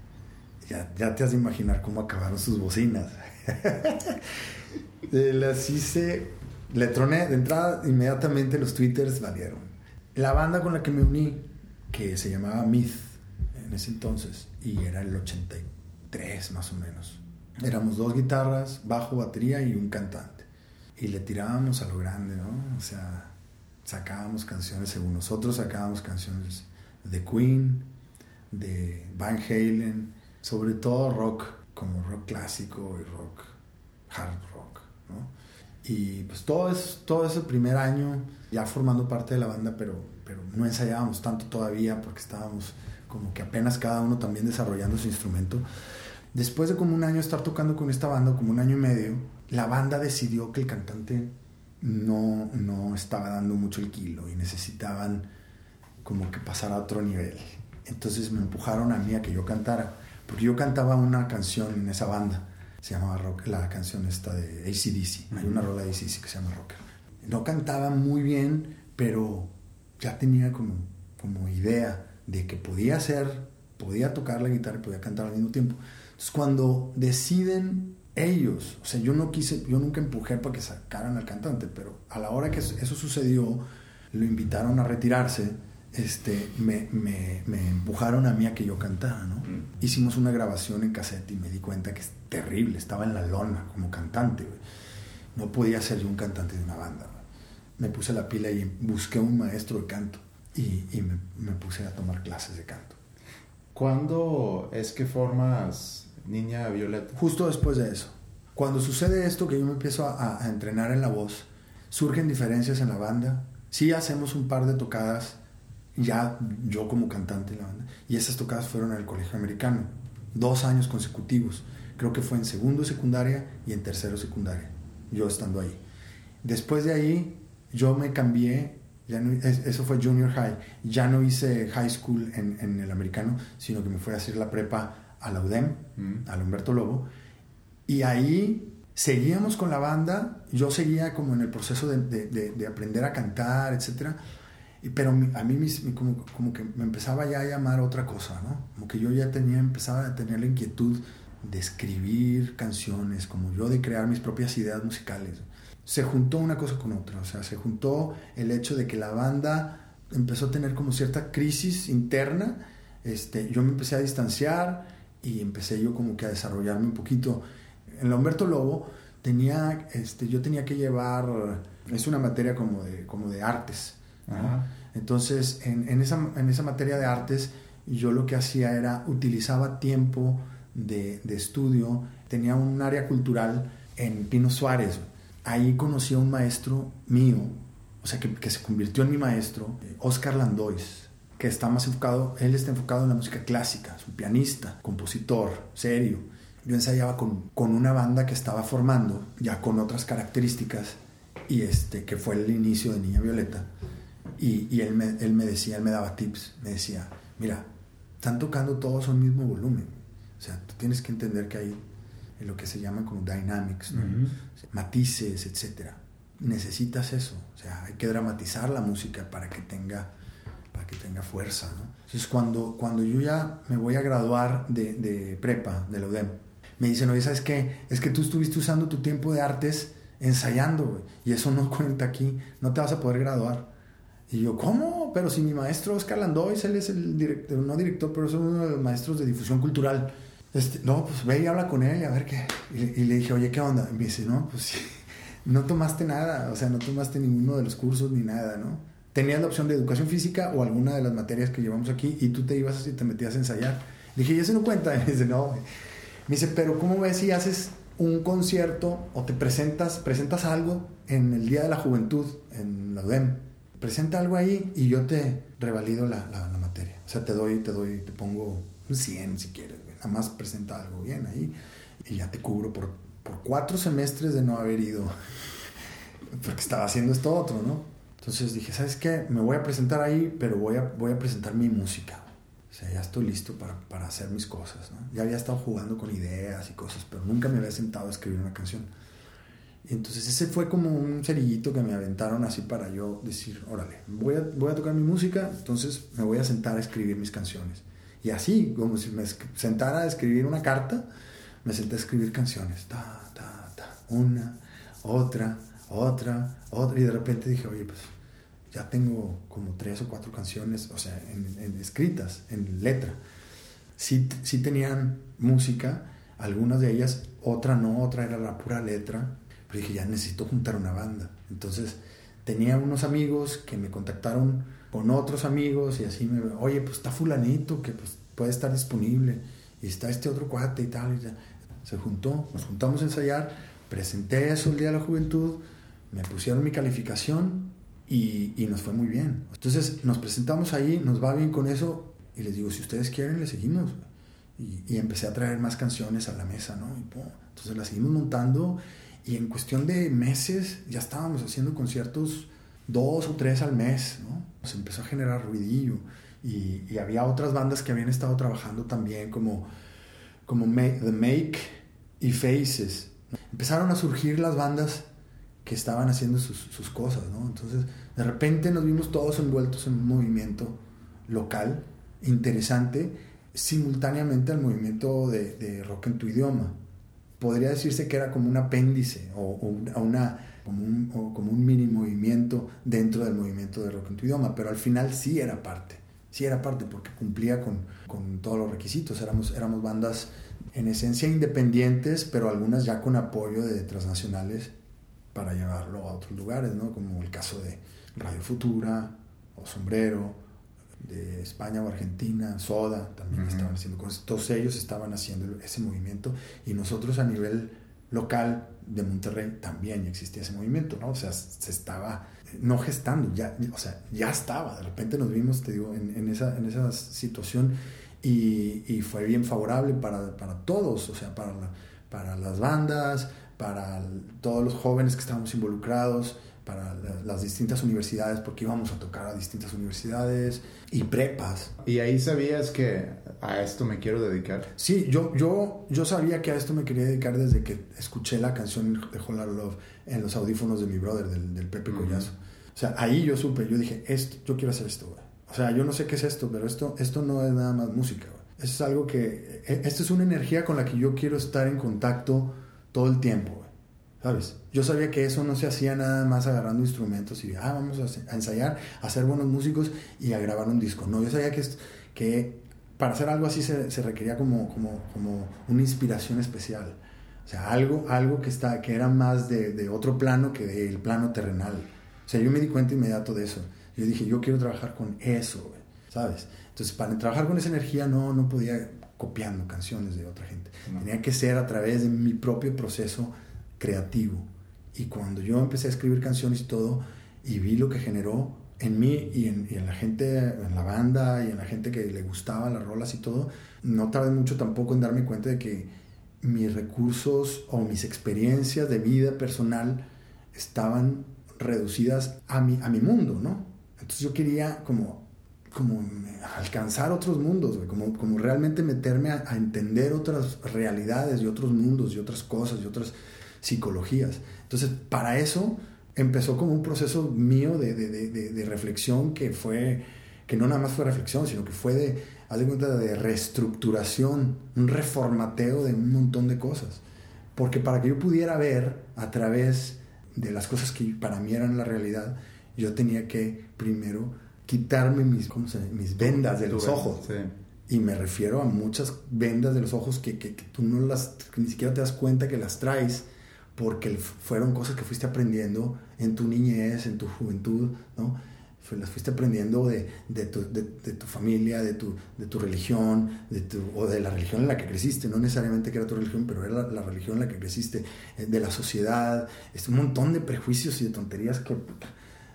Ya, ya te has de imaginar cómo acabaron sus bocinas. Las hice, le troné de entrada, inmediatamente los twitters valieron. La banda con la que me uní, que se llamaba Myth en ese entonces, y era el 83 más o menos. Éramos dos guitarras, bajo, batería y un cantante. Y le tirábamos a lo grande, ¿no? O sea, sacábamos canciones según nosotros, sacábamos canciones de Queen, de Van Halen, sobre todo rock, como rock clásico y rock, hard rock, ¿no? Y pues todo, eso, todo ese primer año ya formando parte de la banda, pero, pero no ensayábamos tanto todavía porque estábamos como que apenas cada uno también desarrollando su instrumento. Después de como un año estar tocando con esta banda, como un año y medio, la banda decidió que el cantante no, no estaba dando mucho el kilo y necesitaban como que pasar a otro nivel. Entonces me empujaron a mí a que yo cantara, porque yo cantaba una canción en esa banda, se llamaba Rock, la canción esta de ACDC, hay una rola de ACDC que se llama Rocker. No cantaba muy bien, pero ya tenía como, como idea de que podía hacer, podía tocar la guitarra y podía cantar al mismo tiempo. Entonces cuando deciden ellos, o sea, yo no quise, yo nunca empujé para que sacaran al cantante, pero a la hora que eso sucedió, lo invitaron a retirarse, este, me, me, me empujaron a mí a que yo cantara, ¿no? Mm. Hicimos una grabación en cassette y me di cuenta que es terrible, estaba en la lona como cantante, no podía ser yo un cantante de una banda. Güey. Me puse la pila y busqué un maestro de canto y, y me, me puse a tomar clases de canto. ¿Cuándo es que formas Niña Violeta. Justo después de eso. Cuando sucede esto, que yo me empiezo a, entrenar en la voz, surgen diferencias en la banda. Sí hacemos un par de tocadas, ya yo como cantante en la banda, y esas tocadas fueron en el colegio americano, dos años consecutivos. Creo que fue en segundo secundaria y en tercero secundaria, yo estando ahí. Después de ahí, yo me cambié, ya no, eso fue junior high, ya no hice high school en, en el americano, sino que me fui a hacer la prepa a la UDEM, mm. al Humberto Lobo, y ahí seguíamos con la banda, yo seguía como en el proceso de, de, de aprender a cantar, etc. Pero a mí como, como, que me empezaba ya a llamar otra cosa, ¿no? Como que yo ya tenía, empezaba a tener la inquietud de escribir canciones, como yo de crear mis propias ideas musicales. Se juntó una cosa con otra, o sea, se juntó el hecho de que la banda empezó a tener como cierta crisis interna, este, yo me empecé a distanciar, y empecé yo como que a desarrollarme un poquito. En la Humberto Lobo tenía, este, yo tenía que llevar, es una materia como de, como de artes. Entonces, en, en, esa, en esa materia de artes, yo lo que hacía era, utilizaba tiempo de, de estudio, tenía un área cultural en Pino Suárez. Ahí conocí a un maestro mío, o sea, que, que se convirtió en mi maestro, Oscar Landois, que está más enfocado, él está enfocado en la música clásica, es un pianista, compositor, serio. Yo ensayaba con, con una banda que estaba formando, ya con otras características, y este, que fue el inicio de Niña Violeta. Y, y él, me, él me decía, él me daba tips, me decía, mira, están tocando todos al mismo volumen. O sea, tú tienes que entender que hay en lo que se llama como dynamics, matices, etc. Necesitas eso, o sea, hay que dramatizar la música para que tenga, que tenga fuerza. ¿no? Entonces, cuando, cuando yo ya me voy a graduar de, de prepa, de la UDEM, me dicen, oye, ¿sabes qué? Es que tú estuviste usando tu tiempo de artes ensayando, y eso no cuenta aquí, no te vas a poder graduar. Y yo, ¿cómo? Pero si mi maestro Oscar Landois, él es el director, no director, pero es uno de los maestros de difusión cultural. Este, no, pues ve y habla con él y a ver qué. Y, le dije, oye, ¿qué onda? Me dice, no, pues no tomaste nada, o sea, no tomaste ninguno de los cursos ni nada, ¿no? Tenías la opción de educación física o alguna de las materias que llevamos aquí y tú te ibas así, te metías a ensayar. Dije, ¿y eso no cuenta? Y dice, no. Me dice, pero ¿cómo ves si haces un concierto o te presentas, presentas algo en el Día de la Juventud, en la UDEM? Presenta algo ahí y yo te revalido la, la, la materia. O sea, te doy, te doy, te pongo un 100 si quieres nada más presenta algo bien ahí y ya te cubro por, por cuatro semestres de no haber ido, porque estaba haciendo esto otro, ¿no? Entonces dije, ¿sabes qué? Me voy a presentar ahí, pero voy a, voy a presentar mi música. O sea, ya estoy listo para, para hacer mis cosas, ¿no? Ya había estado jugando con ideas y cosas, pero nunca me había sentado a escribir una canción. Y entonces ese fue como un cerillito que me aventaron así para yo decir, órale, voy a, voy a tocar mi música, entonces me voy a sentar a escribir mis canciones. Y así, como si me sentara a escribir una carta, me senté a escribir canciones. Ta, ta, ta. Una, otra, otra, otra. Y de repente dije, oye, pues ya tengo como tres o cuatro canciones, o sea, en, escritas, en letra. Sí, sí tenían música, algunas de ellas, otra no, otra era la pura letra. Pero dije, ya necesito juntar una banda. Entonces tenía unos amigos que me contactaron con otros amigos y así me, oye, pues está fulanito que pues puede estar disponible y está este otro cuate y tal. Y ya. Se juntó, nos juntamos a ensayar, presenté eso el Día de la Juventud, me pusieron mi calificación y, y nos fue muy bien. Entonces nos presentamos ahí, nos va bien con eso y les digo, si ustedes quieren, le seguimos. Y, y, empecé a traer más canciones a la mesa, ¿no? Y, pum, entonces las seguimos montando y en cuestión de meses ya estábamos haciendo conciertos dos o tres al mes, ¿no? Se empezó a generar ruidillo y, y había otras bandas que habían estado trabajando también como, como The Make y Faces. Empezaron a surgir las bandas que estaban haciendo sus, sus, cosas, ¿no? Entonces, de repente nos vimos todos envueltos en un movimiento local, interesante, simultáneamente al movimiento de, de rock en tu idioma. Podría decirse que era como un apéndice o, o una como un, como un mini movimiento dentro del movimiento de rock en tu idioma, pero al final sí era parte, sí era parte porque cumplía con, con todos los requisitos, éramos, éramos bandas en esencia independientes, pero algunas ya con apoyo de transnacionales para llevarlo a otros lugares, ¿no? como el caso de Radio Futura o Sombrero, de España o Argentina, Soda, también uh -huh. estaban haciendo cosas. Todos ellos estaban haciendo ese movimiento y nosotros a nivel local de Monterrey también existía ese movimiento, ¿no? O sea, se estaba no gestando, ya, o sea, ya estaba. De repente nos vimos, te digo, en, en esa, en esa situación y, y fue bien favorable para, para todos, o sea, para, la, para las bandas, para todos los jóvenes que estábamos involucrados, para las distintas universidades, porque íbamos a tocar a distintas universidades y prepas. ¿Y ahí sabías que a esto me quiero dedicar? Sí, yo, yo, yo sabía que a esto me quería dedicar desde que escuché la canción de Whole Love en los audífonos de mi brother, del, del Pepe uh -huh. Collazo. O sea, ahí yo supe, yo dije, esto, yo quiero hacer esto, güey. O sea, yo no sé qué es esto, pero esto, esto no es nada más música, güey. Esto es algo que, esto es una energía con la que yo quiero estar en contacto todo el tiempo. ¿Sabes? Yo sabía que eso no se hacía nada más agarrando instrumentos y, ah, vamos a, ensayar, a ser buenos músicos y a grabar un disco. No, yo sabía que, que para hacer algo así se, requería como, como, como una inspiración especial. O sea, algo, algo que, está, que era más de, de otro plano que del plano terrenal. O sea, yo me di cuenta inmediato de eso. Yo dije, yo quiero trabajar con eso, güey, ¿sabes? Entonces, para trabajar con esa energía no, no podía copiando canciones de otra gente. No. Tenía que ser a través de mi propio proceso creativo. Y cuando yo empecé a escribir canciones y todo, y vi lo que generó en mí y en, y en la gente, en la banda y en la gente que le gustaba las rolas y todo, no tardé mucho tampoco en darme cuenta de que mis recursos o mis experiencias de vida personal estaban reducidas a mi, a mi mundo, ¿no? Entonces yo quería como, como alcanzar otros mundos, como, como realmente meterme a, a entender otras realidades y otros mundos y otras cosas y otras psicologías. Entonces, para eso empezó como un proceso mío de, de, de, de, reflexión que fue, que no nada más fue reflexión, sino que fue de, haz de cuenta, de reestructuración, un reformateo de un montón de cosas. Porque para que yo pudiera ver a través de las cosas que para mí eran la realidad, yo tenía que primero quitarme mis, ¿cómo se mis vendas de los ojos. Sí. Y me refiero a muchas vendas de los ojos que, que, que tú no las, ni siquiera te das cuenta que las traes porque fueron cosas que fuiste aprendiendo en tu niñez, en tu juventud, ¿no? Las fuiste aprendiendo de, de, tu, de, de tu, familia, de tu, de tu religión, de tu, o de la religión en la que creciste, no necesariamente que era tu religión, pero era la, la religión en la que creciste, eh, de la sociedad, es un montón de prejuicios y de tonterías que, o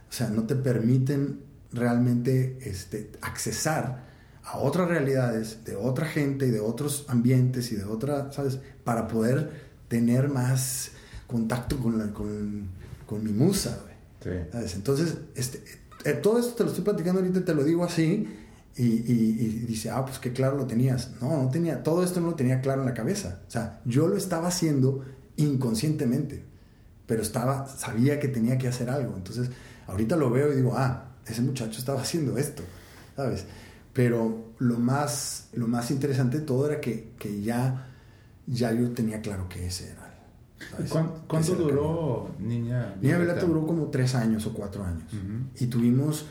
sea, no te permiten realmente este, accesar a otras realidades, de otra gente y de otros ambientes y de otra, ¿sabes? Para poder tener más contacto con, la, con, con, mi musa, sí. ¿sabes? Entonces, este, eh, todo esto te lo estoy platicando ahorita, te lo digo así, y, y, y, dice, ah, pues que claro lo tenías. No, no tenía, todo esto no lo tenía claro en la cabeza. O sea, yo lo estaba haciendo inconscientemente, pero estaba, sabía que tenía que hacer algo. Entonces, ahorita lo veo y digo, ah, ese muchacho estaba haciendo esto, ¿sabes? Pero lo más, lo más interesante de todo era que, que ya, ya yo tenía claro que ese era. ¿Cuánto, cuánto duró Niña Niña Violeta duró como tres años o cuatro años. Uh -huh. Y tuvimos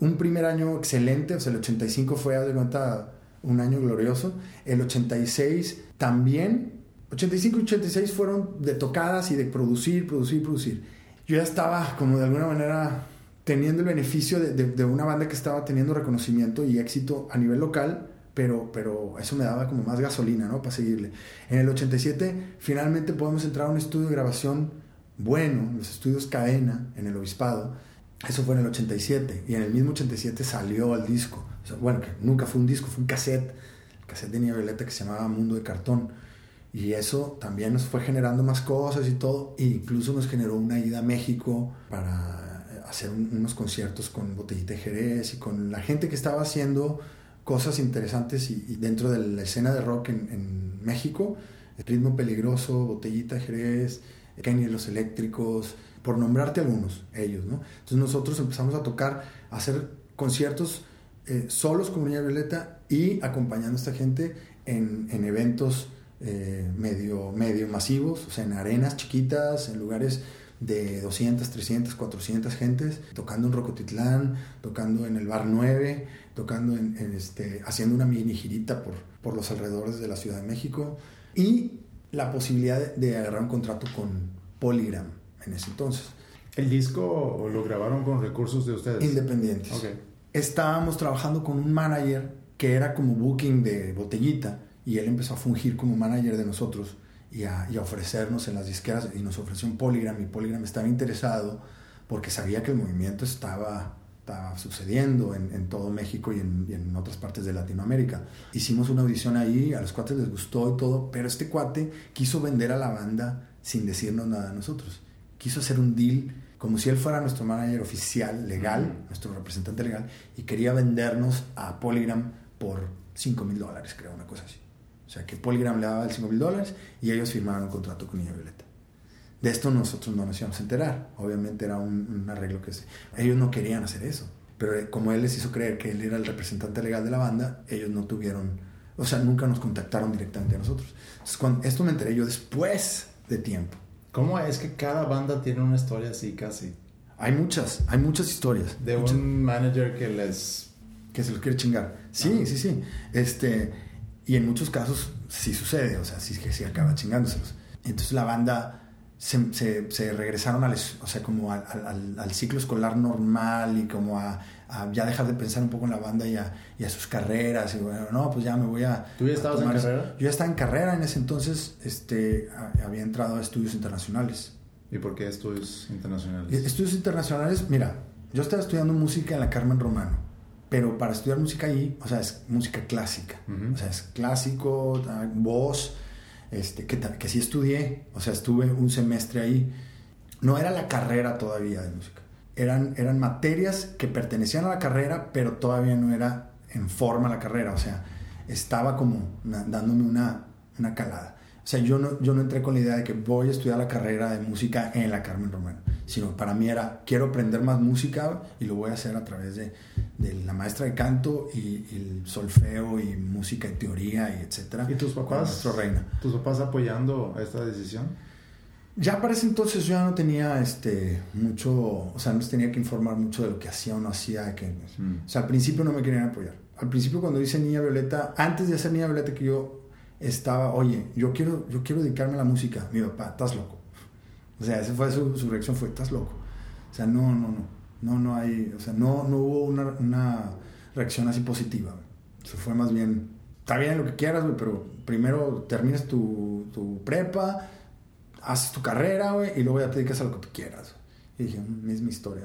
un primer año excelente, o sea, el 85 fue, de cuenta, un año glorioso. El 86 también. 85 y 86 fueron de tocadas y de producir, producir, producir. Yo ya estaba como de alguna manera teniendo el beneficio de, de, de una banda que estaba teniendo reconocimiento y éxito a nivel local, pero, pero eso me daba como más gasolina, ¿no? Para seguirle. En el 87 finalmente podemos entrar a un estudio de grabación bueno, los estudios Cadena, en el Obispado. Eso fue en el 87 y en el mismo 87 salió el disco. O sea, bueno, que nunca fue un disco, fue un cassette, el cassette de Niña Violeta que se llamaba Mundo de Cartón. Y eso también nos fue generando más cosas y todo. E incluso nos generó una ida a México para hacer un, unos conciertos con Botellita Jerez y con la gente que estaba haciendo cosas interesantes y, dentro de la escena de rock en, México, el ritmo peligroso, Botellita Jerez, Kenny los Eléctricos, por nombrarte algunos, ellos, ¿no? Entonces nosotros empezamos a tocar, a hacer conciertos eh, solos con Niña Violeta y acompañando a esta gente en, en eventos eh, medio, medio masivos, o sea, en arenas chiquitas, en lugares de 200, 300, 400 gentes, tocando en Rocotitlán, tocando en el Bar 9, tocando en, en este, haciendo una mini girita por, por los alrededores de la Ciudad de México y la posibilidad de, de agarrar un contrato con Polygram en ese entonces. ¿El disco lo grabaron con recursos de ustedes? Independientes. Okay. Estábamos trabajando con un manager que era como booking de botellita y él empezó a fungir como manager de nosotros y a, y a, ofrecernos en las disqueras y nos ofreció un Polygram y Polygram estaba interesado porque sabía que el movimiento estaba, estaba sucediendo en, en todo México y en, y en, otras partes de Latinoamérica. Hicimos una audición ahí, a los cuates les gustó y todo, pero este cuate quiso vender a la banda sin decirnos nada a nosotros. Quiso hacer un deal como si él fuera nuestro manager oficial, legal, nuestro representante legal, y quería vendernos a Polygram por 5 mil dólares, creo, una cosa así. O sea, que Polygram le daba el 5 mil dólares y ellos firmaron un contrato con Niña Violeta. De esto nosotros no nos íbamos a enterar. Obviamente era un, un arreglo que... Se, ellos no querían hacer eso. Pero como él les hizo creer que él era el representante legal de la banda, ellos no tuvieron... O sea, nunca nos contactaron directamente a nosotros. Entonces, cuando, esto me enteré yo después de tiempo. ¿Cómo es que cada banda tiene una historia así casi? Hay muchas, hay muchas historias. De muchas, un manager que les... Que se los quiere chingar. Sí, ah. sí, sí. Este, y en muchos casos sí sucede, o sea, sí que sí acaba chingándoselos. Entonces la banda se, se, se regresaron al, o sea, como al, al, al, ciclo escolar normal y como a, a, ya dejar de pensar un poco en la banda y a, y a sus carreras. Y bueno, no, pues ya me voy a... ¿Tú ya estabas en carrera? Yo ya estaba en carrera en ese entonces, este, había entrado a estudios internacionales. ¿Y por qué estudios internacionales? Estudios internacionales, mira, yo estaba estudiando música en la Carmen Romano, pero para estudiar música ahí, o sea, es música clásica, uh -huh. o sea, es clásico, voz, este, que, que sí estudié, o sea, estuve un semestre ahí. No era la carrera todavía de música, eran, eran materias que pertenecían a la carrera, pero todavía no era en forma la carrera, o sea, estaba como dándome una, una calada. O sea, yo no, yo no entré con la idea de que voy a estudiar la carrera de música en la Carmen Romano, sino para mí era, quiero aprender más música y lo voy a hacer a través de, de la maestra de canto y, y, el solfeo y música y teoría y etcétera. ¿Y tus papás? Reina. ¿Tus papás apoyando esta decisión? Ya para ese entonces yo ya no tenía este, mucho, o sea, no tenía que informar mucho de lo que hacía o no hacía. Que, mm. O sea, al principio no me querían apoyar. Al principio cuando hice Niña Violeta, antes de hacer Niña Violeta que yo estaba, oye, yo quiero, yo quiero dedicarme a la música. Mi papá, estás loco. O sea, esa fue su, su, reacción, fue, estás loco. O sea, no, no, no, no, no hay, o sea, no, no hubo una, una reacción así positiva. Eso fue más bien, está bien lo que quieras, pero primero terminas tu, tu prepa, haces tu carrera, güey, y luego ya te dedicas a lo que tú quieras. Y dije, es mi historia.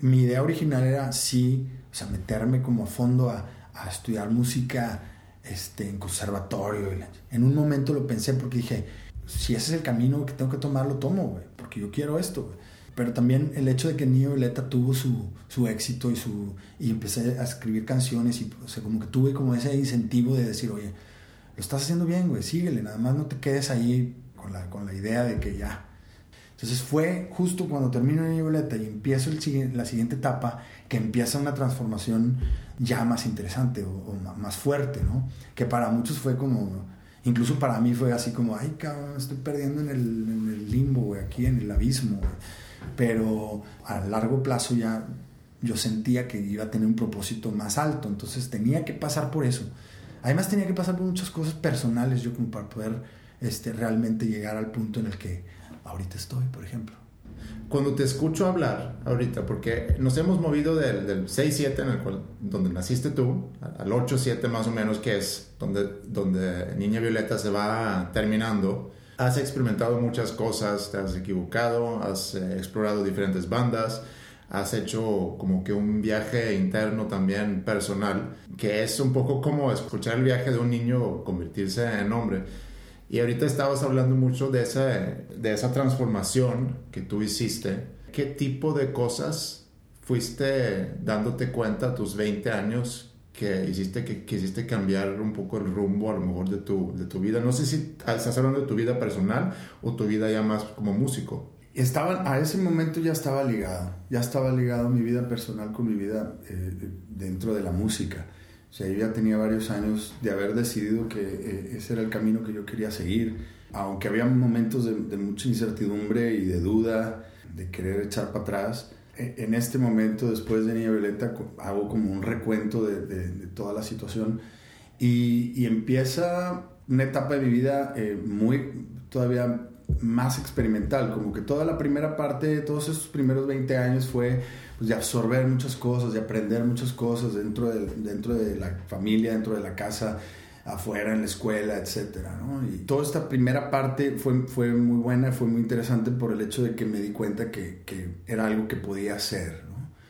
Mi idea original era sí, o sea, meterme como a fondo a, a estudiar música este, en conservatorio. En un momento lo pensé porque dije, si ese es el camino que tengo que tomar, lo tomo, güey, porque yo quiero esto. Pero también el hecho de que Niño Violeta tuvo su, su éxito y, su, y empecé a escribir canciones y, o como que tuve como ese incentivo de decir, oye, lo estás haciendo bien, güey, síguele, nada más no te quedes ahí con la, con la idea de que ya. Entonces fue justo cuando termino Niño Violeta y empiezo la siguiente etapa que empieza una transformación ya más interesante o, más fuerte, ¿no? Que para muchos fue como, incluso para mí fue así como, ay, cabrón, estoy perdiendo en el, en el limbo, güey, aquí en el abismo, güey. Pero a largo plazo ya yo sentía que iba a tener un propósito más alto, entonces tenía que pasar por eso. Además tenía que pasar por muchas cosas personales yo como para poder este, realmente llegar al punto en el que ahorita estoy, por ejemplo cuando te escucho hablar ahorita, porque nos hemos movido del, del 6-7, en el cual, donde naciste tú, al 8-7 más o menos, que es donde, donde Niña Violeta se va terminando, has experimentado muchas cosas, te has equivocado, has eh, explorado diferentes bandas, has hecho como que un viaje interno también personal, que es un poco como escuchar el viaje de un niño convertirse en hombre. Y ahorita estabas hablando mucho de esa, de esa transformación que tú hiciste. ¿Qué tipo de cosas fuiste dándote cuenta a tus 20 años que hiciste que quisiste cambiar un poco el rumbo a lo mejor de tu, de tu vida? No sé si estás hablando de tu vida personal o tu vida ya más como músico. Estaban, a ese momento ya estaba ligado, ya estaba ligado mi vida personal con mi vida eh, dentro de la música. O sea, yo ya tenía varios años de haber decidido que eh, ese era el camino que yo quería seguir, aunque había momentos de, mucha incertidumbre y de duda, de querer echar para atrás. En este momento, después de Niña Violeta, hago como un recuento de, toda la situación y, empieza una etapa de mi vida eh, muy todavía más experimental, como que toda la primera parte, todos esos primeros 20 años fue pues, de absorber muchas cosas, de aprender muchas cosas dentro de, dentro de la familia, dentro de la casa, afuera, en la escuela, etc. ¿no? Y toda esta primera parte fue, fue muy buena, fue muy interesante por el hecho de que me di cuenta que, que era algo que podía hacer.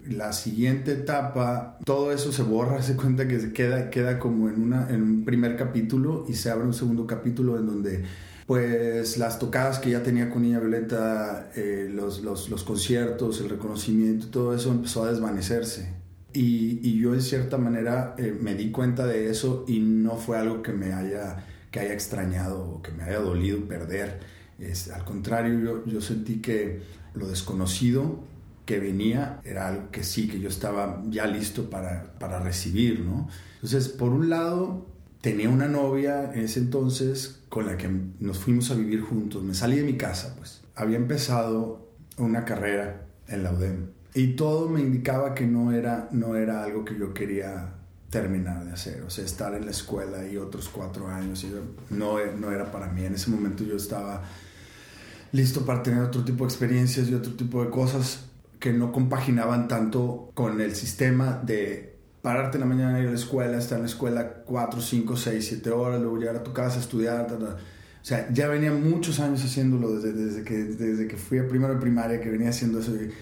La siguiente etapa, todo eso se borra, se cuenta que se queda, queda como en, una, en un primer capítulo y se abre un segundo capítulo en donde pues las tocadas que ya tenía con Niña Violeta, eh, los, los, conciertos, el reconocimiento, todo eso empezó a desvanecerse. Y, y yo de cierta manera eh, me di cuenta de eso y no fue algo que me haya, que haya extrañado o que me haya dolido perder. Es, al contrario, yo, yo sentí que lo desconocido que venía era algo que sí, que yo estaba ya listo para, para recibir, ¿no? Entonces, por un lado, tenía una novia en ese entonces con la que nos fuimos a vivir juntos. Me salí de mi casa, pues. Había empezado una carrera en la UDEM y todo me indicaba que no era, no era algo que yo quería terminar de hacer. O sea, estar en la escuela y otros cuatro años, no, no era para mí. En ese momento yo estaba listo para tener otro tipo de experiencias y otro tipo de cosas que no compaginaban tanto con el sistema de pararte en la mañana, ir a la escuela, estar en la escuela 4, 5, 6, 7 horas, luego llegar a tu casa, estudiar, o sea, ya venía muchos años haciéndolo desde, desde, que, desde que fui a primero de primaria, que venía haciendo eso. Y,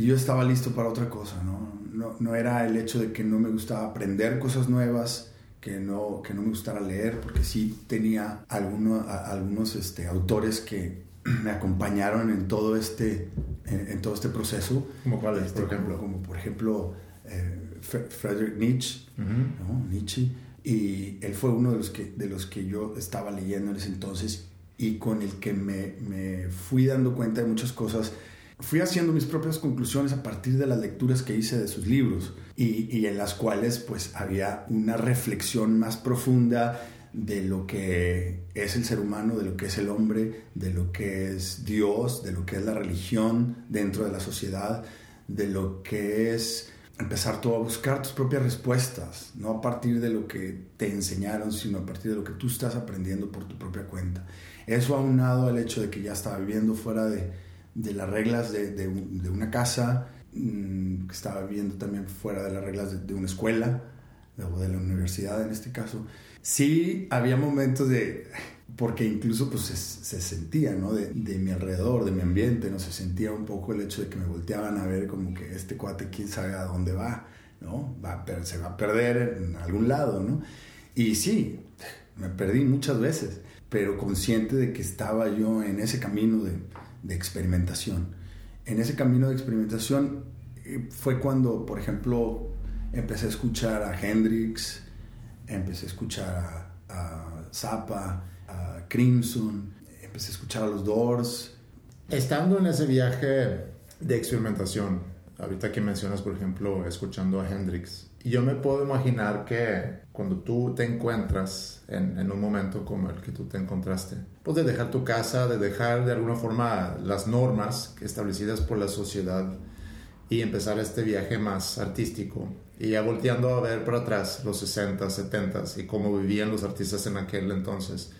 y, yo estaba listo para otra cosa, ¿no? ¿no? No era el hecho de que no me gustaba aprender cosas nuevas, que no, que no me gustara leer, porque sí tenía alguno, algunos este, autores que me acompañaron en todo este, en, todo este proceso. ¿Como cuáles, este, por ejemplo? Como, por ejemplo eh, Friedrich Nietzsche, ¿no? Nietzsche y él fue uno de los que, de los que yo estaba leyendo en ese entonces y con el que me, me fui dando cuenta de muchas cosas. Fui haciendo mis propias conclusiones a partir de las lecturas que hice de sus libros y, y en las cuales pues había una reflexión más profunda de lo que es el ser humano, de lo que es el hombre, de lo que es Dios, de lo que es la religión dentro de la sociedad, de lo que es empezar tú a buscar tus propias respuestas, no a partir de lo que te enseñaron, sino a partir de lo que tú estás aprendiendo por tu propia cuenta. Eso aunado al hecho de que ya estaba viviendo fuera de, de las reglas de, de, una casa, mmm, que estaba viviendo también fuera de las reglas de, una escuela, o de la universidad en este caso, sí había momentos de porque incluso pues se, se sentía, ¿no? De, de, mi alrededor, de mi ambiente, ¿no? Se sentía un poco el hecho de que me volteaban a ver como que este cuate quién sabe a dónde va, ¿no? Va a, se va a perder en algún lado, ¿no? Y sí, me perdí muchas veces, pero consciente de que estaba yo en ese camino de, de experimentación. En ese camino de experimentación eh, fue cuando, por ejemplo, empecé a escuchar a Hendrix, empecé a escuchar a, a Zappa, Crimson, empecé a escuchar a los Doors. Estando en ese viaje de experimentación, ahorita que mencionas, por ejemplo, escuchando a Hendrix, yo me puedo imaginar que cuando tú te encuentras en, en, un momento como el que tú te encontraste, pues de dejar tu casa, de dejar de alguna forma las normas establecidas por la sociedad y empezar este viaje más artístico. Y ya volteando a ver para atrás los 60, 70 y cómo vivían los artistas en aquel entonces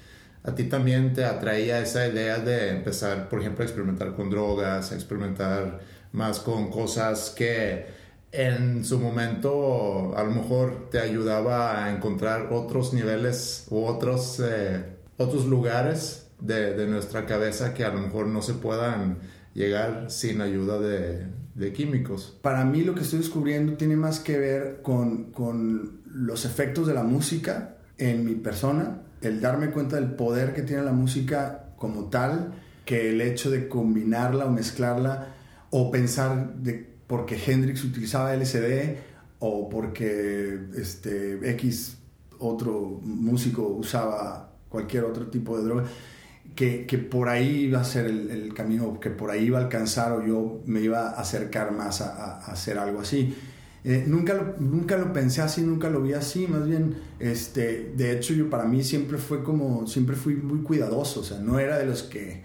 a ti también te atraía esa idea de empezar, por ejemplo, a experimentar con drogas, a experimentar más con cosas que en su momento a lo mejor te ayudaba a encontrar otros niveles u otros, eh, otros lugares de, nuestra cabeza que a lo mejor no se puedan llegar sin ayuda de, de químicos. Para mí lo que estoy descubriendo tiene más que ver con, con los efectos de la música en mi persona el darme cuenta del poder que tiene la música como tal, que el hecho de combinarla o mezclarla o pensar de porque Hendrix utilizaba LSD o porque este X otro músico usaba cualquier otro tipo de droga, que, que por ahí iba a ser el, camino, que por ahí iba a alcanzar o yo me iba a acercar más a hacer algo así. Eh, nunca, lo, nunca lo pensé así, nunca lo vi así, más bien, este, de hecho yo para mí siempre fue como, siempre fui muy cuidadoso, o sea, no era de los que,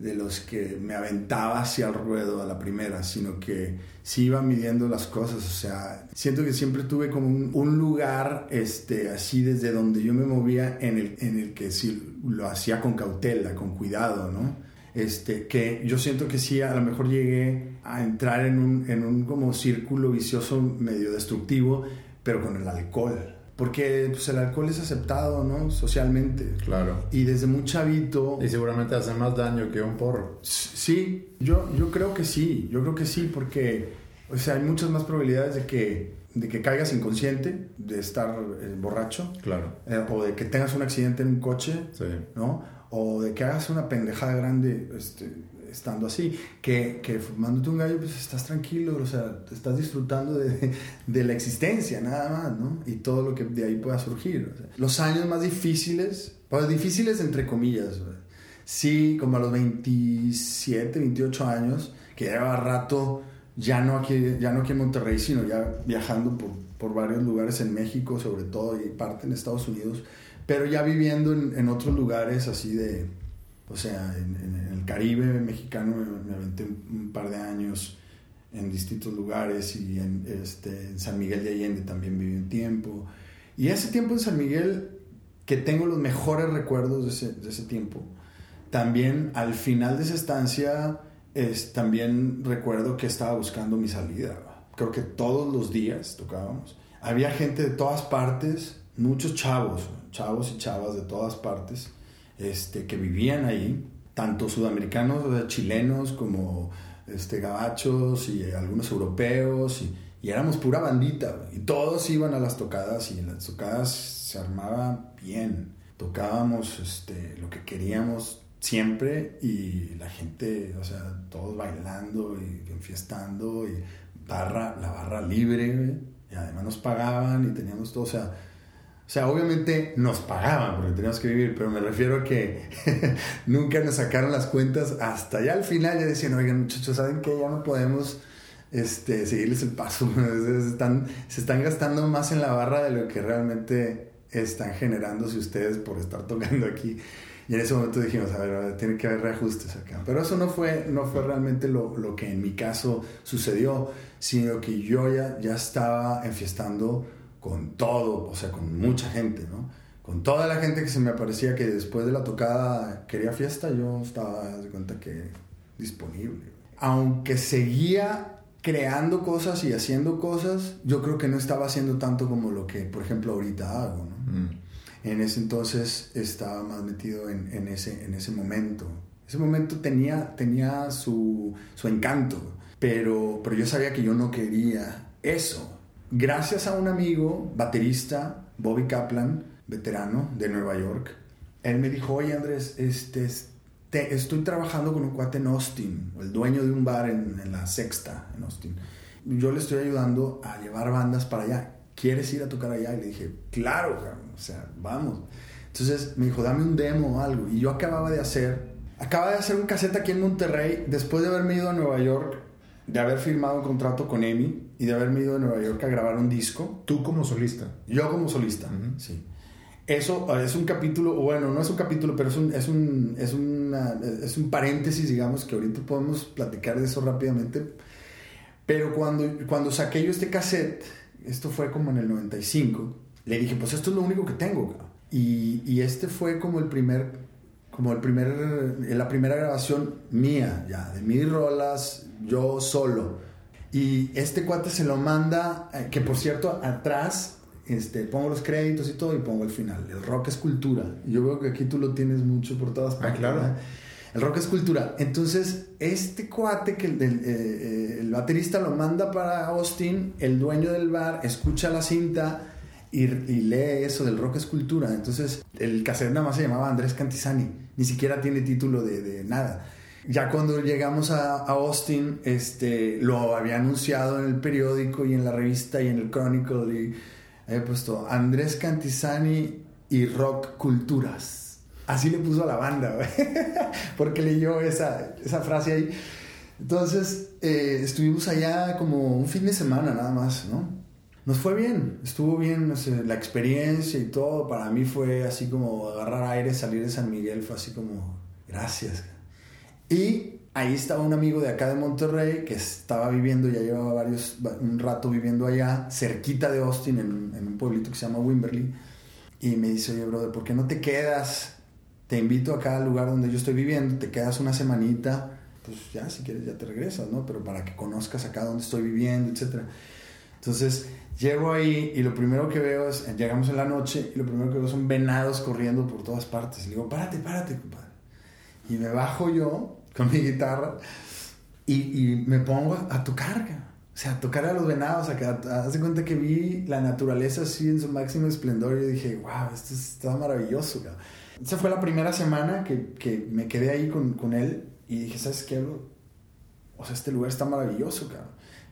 de los que me aventaba hacia el ruedo a la primera, sino que sí iba midiendo las cosas, o sea, siento que siempre tuve como un, lugar, este, así desde donde yo me movía en el, en el que sí lo hacía con cautela, con cuidado, ¿no? Este, que yo siento que sí, a lo mejor llegué a entrar en un, en un como círculo vicioso medio destructivo, pero con el alcohol. Porque pues, el alcohol es aceptado, ¿no? Socialmente. Claro. Y desde muy chavito... Y seguramente hace más daño que un porro. Sí, yo, yo creo que sí, yo creo que sí, porque o sea, hay muchas más probabilidades de que, de que caigas inconsciente, de estar eh, borracho. Claro. Eh, o de que tengas un accidente en un coche, sí. ¿no? o de que hagas una pendejada grande este, estando así, que, que fumándote un gallo, pues estás tranquilo, o sea, estás disfrutando de, de, la existencia, nada más, ¿no? Y todo lo que de ahí pueda surgir. Los años más difíciles, pues difíciles entre comillas, sí, como a los 27, 28 años, que lleva rato, ya no aquí, ya no aquí en Monterrey, sino ya viajando por, por varios lugares en México, sobre todo, y parte en Estados Unidos, pero ya viviendo en, en, otros lugares así de, o sea, en, el Caribe mexicano me, aventé un par de años en distintos lugares y en, este, en San Miguel de Allende también viví un tiempo. Y ese tiempo en San Miguel, que tengo los mejores recuerdos de ese, de ese tiempo, también al final de esa estancia, es, también recuerdo que estaba buscando mi salida. Creo que todos los días tocábamos. Había gente de todas partes, muchos chavos, chavos y chavas de todas partes, este, que vivían ahí, tanto sudamericanos, chilenos, como este, gabachos y algunos europeos. Y, y éramos pura bandita, y todos iban a las tocadas y en las tocadas se armaba bien. Tocábamos este, lo que queríamos siempre y la gente, o sea, todos bailando y enfiestando y barra, la barra libre, y además nos pagaban y teníamos todo, o sea, o sea, obviamente nos pagaban porque teníamos que vivir, pero me refiero a que nunca nos sacaron las cuentas hasta ya al final ya decían, oigan muchachos, ¿saben qué? Ya no podemos este, seguirles el paso. se, están, se están gastando más en la barra de lo que realmente están generándose ustedes por estar tocando aquí. Y en ese momento dijimos, a ver, tiene que haber reajustes acá. Pero eso no fue, no fue realmente lo, lo que en mi caso sucedió, sino que yo ya, ya estaba enfiestando con todo, o sea, con mucha gente, ¿no? Con toda la gente que se me aparecía que después de la tocada quería fiesta, yo estaba de cuenta que disponible. Aunque seguía creando cosas y haciendo cosas, yo creo que no estaba haciendo tanto como lo que, por ejemplo, ahorita hago. ¿no? Mm. En ese entonces estaba más metido en, en, ese, en ese momento. Ese momento tenía, tenía su, su encanto, pero, pero yo sabía que yo no quería eso. Gracias a un amigo, baterista, Bobby Kaplan, veterano de Nueva York, él me dijo, oye Andrés, este, estoy trabajando con un cuate en Austin, el dueño de un bar en, la Sexta, en Austin. Yo le estoy ayudando a llevar bandas para allá. ¿Quieres ir a tocar allá? Y le dije, claro, o sea, vamos. Entonces me dijo, dame un demo o algo. Y yo acababa de hacer, acababa de hacer un cassette aquí en Monterrey, después de haberme ido a Nueva York, de haber firmado un contrato con EMI y de haberme ido a Nueva York a grabar un disco. ¿Tú como solista? Yo como solista, sí. Eso es un capítulo, bueno, no es un capítulo, pero es un, es un, es una, es un paréntesis, digamos, que ahorita podemos platicar de eso rápidamente. Pero cuando, cuando saqué yo este cassette, esto fue como en el 95, le dije, pues esto es lo único que tengo. Y, y este fue como el primer, como el primer, la primera grabación mía, ya, de mis rolas, yo solo. Y este cuate se lo manda, eh, que por cierto, atrás este, pongo los créditos y todo y pongo el final. El rock es cultura. Yo veo que aquí tú lo tienes mucho por todas ah, partes. claro. El rock es cultura. Entonces, este cuate que el, eh, eh, el, baterista lo manda para Austin, el dueño del bar escucha la cinta y, lee eso del rock es cultura. Entonces, el cassette nada más se llamaba Andrés Cantizani. Ni siquiera tiene título de, de nada. Ya cuando llegamos a, a, Austin, este, lo había anunciado en el periódico y en la revista y en el Chronicle y he puesto Andrés Cantizani y Rock Culturas. Así le puso a la banda, porque leyó esa, esa frase ahí. Entonces, eh, estuvimos allá como un fin de semana nada más, ¿no? Nos fue bien, estuvo bien, no sé, la experiencia y todo. Para mí fue así como agarrar aire, salir de San Miguel, fue así como, gracias. Y ahí estaba un amigo de acá de Monterrey que estaba viviendo, ya llevaba varios, un rato viviendo allá, cerquita de Austin, en, en un pueblito que se llama Wimberley. Y me dice, oye, brother, ¿por qué no te quedas? Te invito acá al lugar donde yo estoy viviendo, te quedas una semanita, pues ya, si quieres, ya te regresas, ¿no? Pero para que conozcas acá donde estoy viviendo, etc. Entonces, llego ahí y lo primero que veo es, llegamos en la noche y lo primero que veo son venados corriendo por todas partes. Y le digo, párate, párate, compadre. Y me bajo yo con mi guitarra y, me pongo a, tocar, o sea, a tocar a los venados, a, a, hace cuenta que vi la naturaleza así en su máximo esplendor y dije, wow, esto está maravilloso. Esa fue la primera semana que, que me quedé ahí con, con, él y dije, ¿sabes qué? O sea, este lugar está maravilloso, cabrón.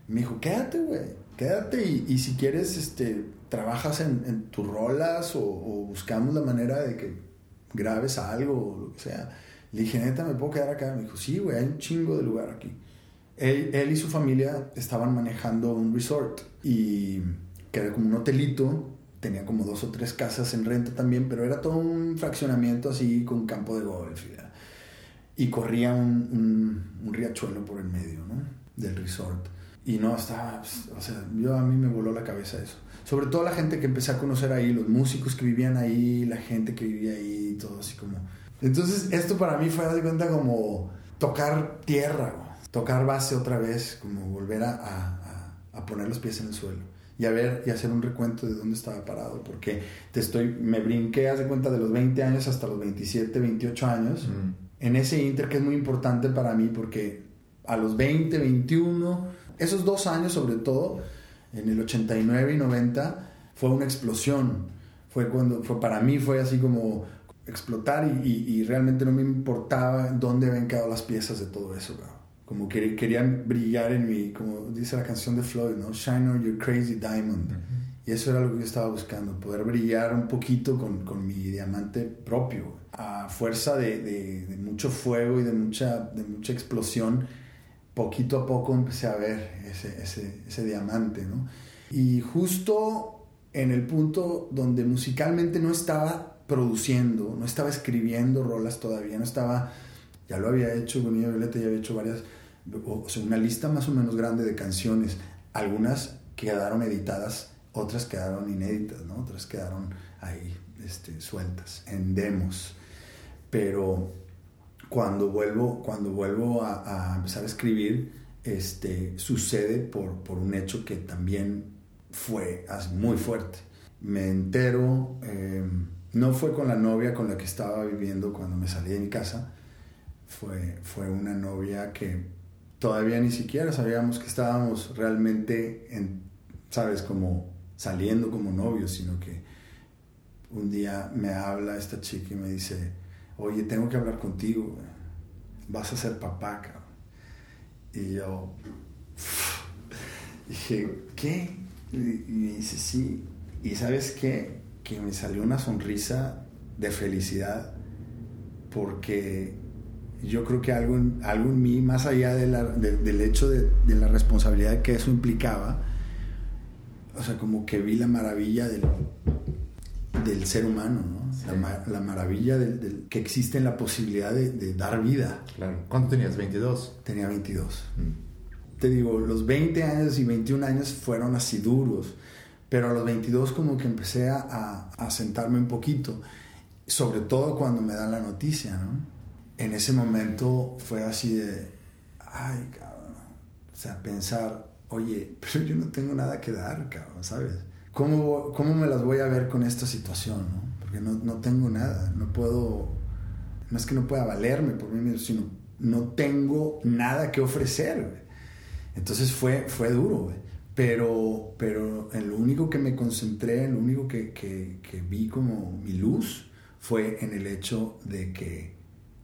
me dijo, quédate, güey, quédate y, y, si quieres, este, trabajas en, en tus rolas o, o buscamos la manera de que grabes algo o lo que sea. Le dije, neta, ¿me puedo quedar acá? Me dijo, sí, güey, hay un chingo de lugar aquí. Él, él, y su familia estaban manejando un resort y que era como un hotelito, tenía como dos o tres casas en renta también, pero era todo un fraccionamiento así con campo de golf. Y corría un, un, riachuelo por el medio ¿no? del resort. Y no, estaba, pues, o sea, yo a mí me voló la cabeza eso. Sobre todo la gente que empecé a conocer ahí, los músicos que vivían ahí, la gente que vivía ahí, todo así como Entonces, esto para mí fue, de cuenta, como tocar tierra, tocar base otra vez, como volver a, a, a, poner los pies en el suelo. Y a ver y hacer un recuento de dónde estaba parado, porque te estoy, me brinqué, haz de cuenta, de los 20 años hasta los 27, 28 años, en ese inter que es muy importante para mí, porque a los 20, 21, esos dos años sobre todo, en el 89 y 90, fue una explosión. Fue cuando, fue, para mí fue así como explotar y, y, realmente no me importaba dónde habían quedado las piezas de todo eso, como que querían brillar en mi, como dice la canción de Floyd, ¿no? Shine on your crazy diamond. Y eso era lo que yo estaba buscando, poder brillar un poquito con, con mi diamante propio, a fuerza de, de, de, mucho fuego y de mucha, de mucha explosión, poquito a poco empecé a ver ese, ese, ese diamante, ¿no? Y justo en el punto donde musicalmente no estaba produciendo, no estaba escribiendo rolas todavía, no estaba, ya lo había hecho con Violeta, ya había hecho varias, o sea, una lista más o menos grande de canciones, algunas quedaron editadas, otras quedaron inéditas, ¿no? Otras quedaron ahí este, sueltas, en demos, pero cuando vuelvo, cuando vuelvo a, empezar a escribir, este, sucede por, por, un hecho que también fue muy fuerte. Me entero, em, no fue con la novia con la que estaba viviendo cuando me salí de mi casa, fue, fue una novia que todavía ni siquiera sabíamos que estábamos realmente, en, sabes, como saliendo como novios, sino que un día me habla esta chica y me dice, oye, tengo que hablar contigo, vas a ser papá, cabrón. Y yo dije, ¿qué? Y me dice, sí. Y sabes qué? Que me salió una sonrisa de felicidad porque yo creo que algo en, algo en mí, más allá de del hecho de, de, la responsabilidad que eso implicaba, o sea, como que vi la maravilla del, del ser humano, ¿no? La, maravilla del, que existe en la posibilidad de, dar vida. Claro. ¿Cuánto tenías? ¿22? Tenía 22. Mm. Te digo, los 20 años y 21 años fueron así duros, pero a los 22 como que empecé a, a sentarme un poquito, sobre todo cuando me dan la noticia, ¿no? En ese momento fue así de, ay, cabrón, o sea, pensar, oye, pero yo no tengo nada que dar, cabrón, ¿sabes? ¿cómo, ¿cómo me las voy a ver con esta situación? ¿no? Porque no, no tengo nada, no puedo, no es que no pueda valerme por mí mismo, sino no tengo nada que ofrecer. Entonces fue, fue duro, pero, pero en lo único que me concentré, en lo único que, que, que vi como mi luz fue en el hecho de que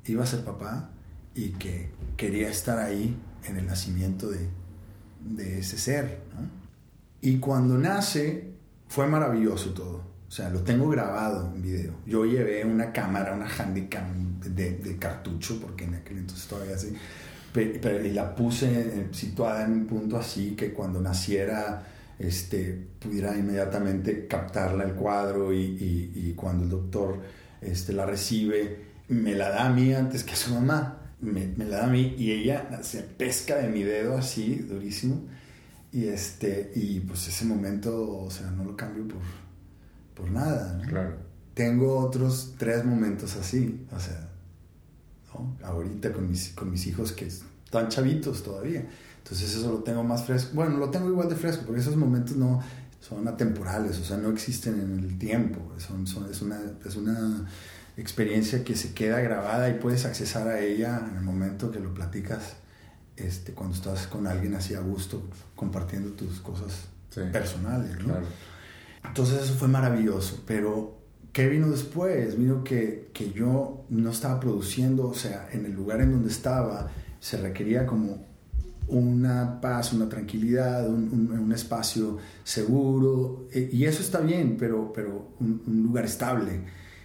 iba a ser papá y que quería estar ahí en el nacimiento de, de ese ser. Y cuando nace, fue maravilloso todo. O sea, lo tengo grabado en video. Yo llevé una cámara, una handicam de, de cartucho, porque en aquel entonces todavía así, pero, y la puse situada en un punto así que cuando naciera este, pudiera inmediatamente captarla el cuadro y, y, y, cuando el doctor este, la recibe, me la da a mí antes que a su mamá. Me, me la da a mí y ella se pesca de mi dedo así, durísimo y, este, y pues ese momento, o sea, no lo cambio por, por nada. Claro. Tengo otros tres momentos así, o sea, ¿no? ahorita con mis, con mis hijos que están chavitos todavía. Entonces eso lo tengo más fresco. Bueno, lo tengo igual de fresco, porque esos momentos no son atemporales, o sea, no existen en el tiempo. Son, son, es, una, es una experiencia que se queda grabada y puedes accesar a ella en el momento que lo platicas este, cuando estás con alguien así a gusto, compartiendo tus cosas personales, ¿no? Entonces eso fue maravilloso, pero ¿qué vino después? Vino que, que yo no estaba produciendo, o sea, en el lugar en donde estaba se requería como una paz, una tranquilidad, un, un, espacio seguro, e, y eso está bien, pero, pero un, lugar estable.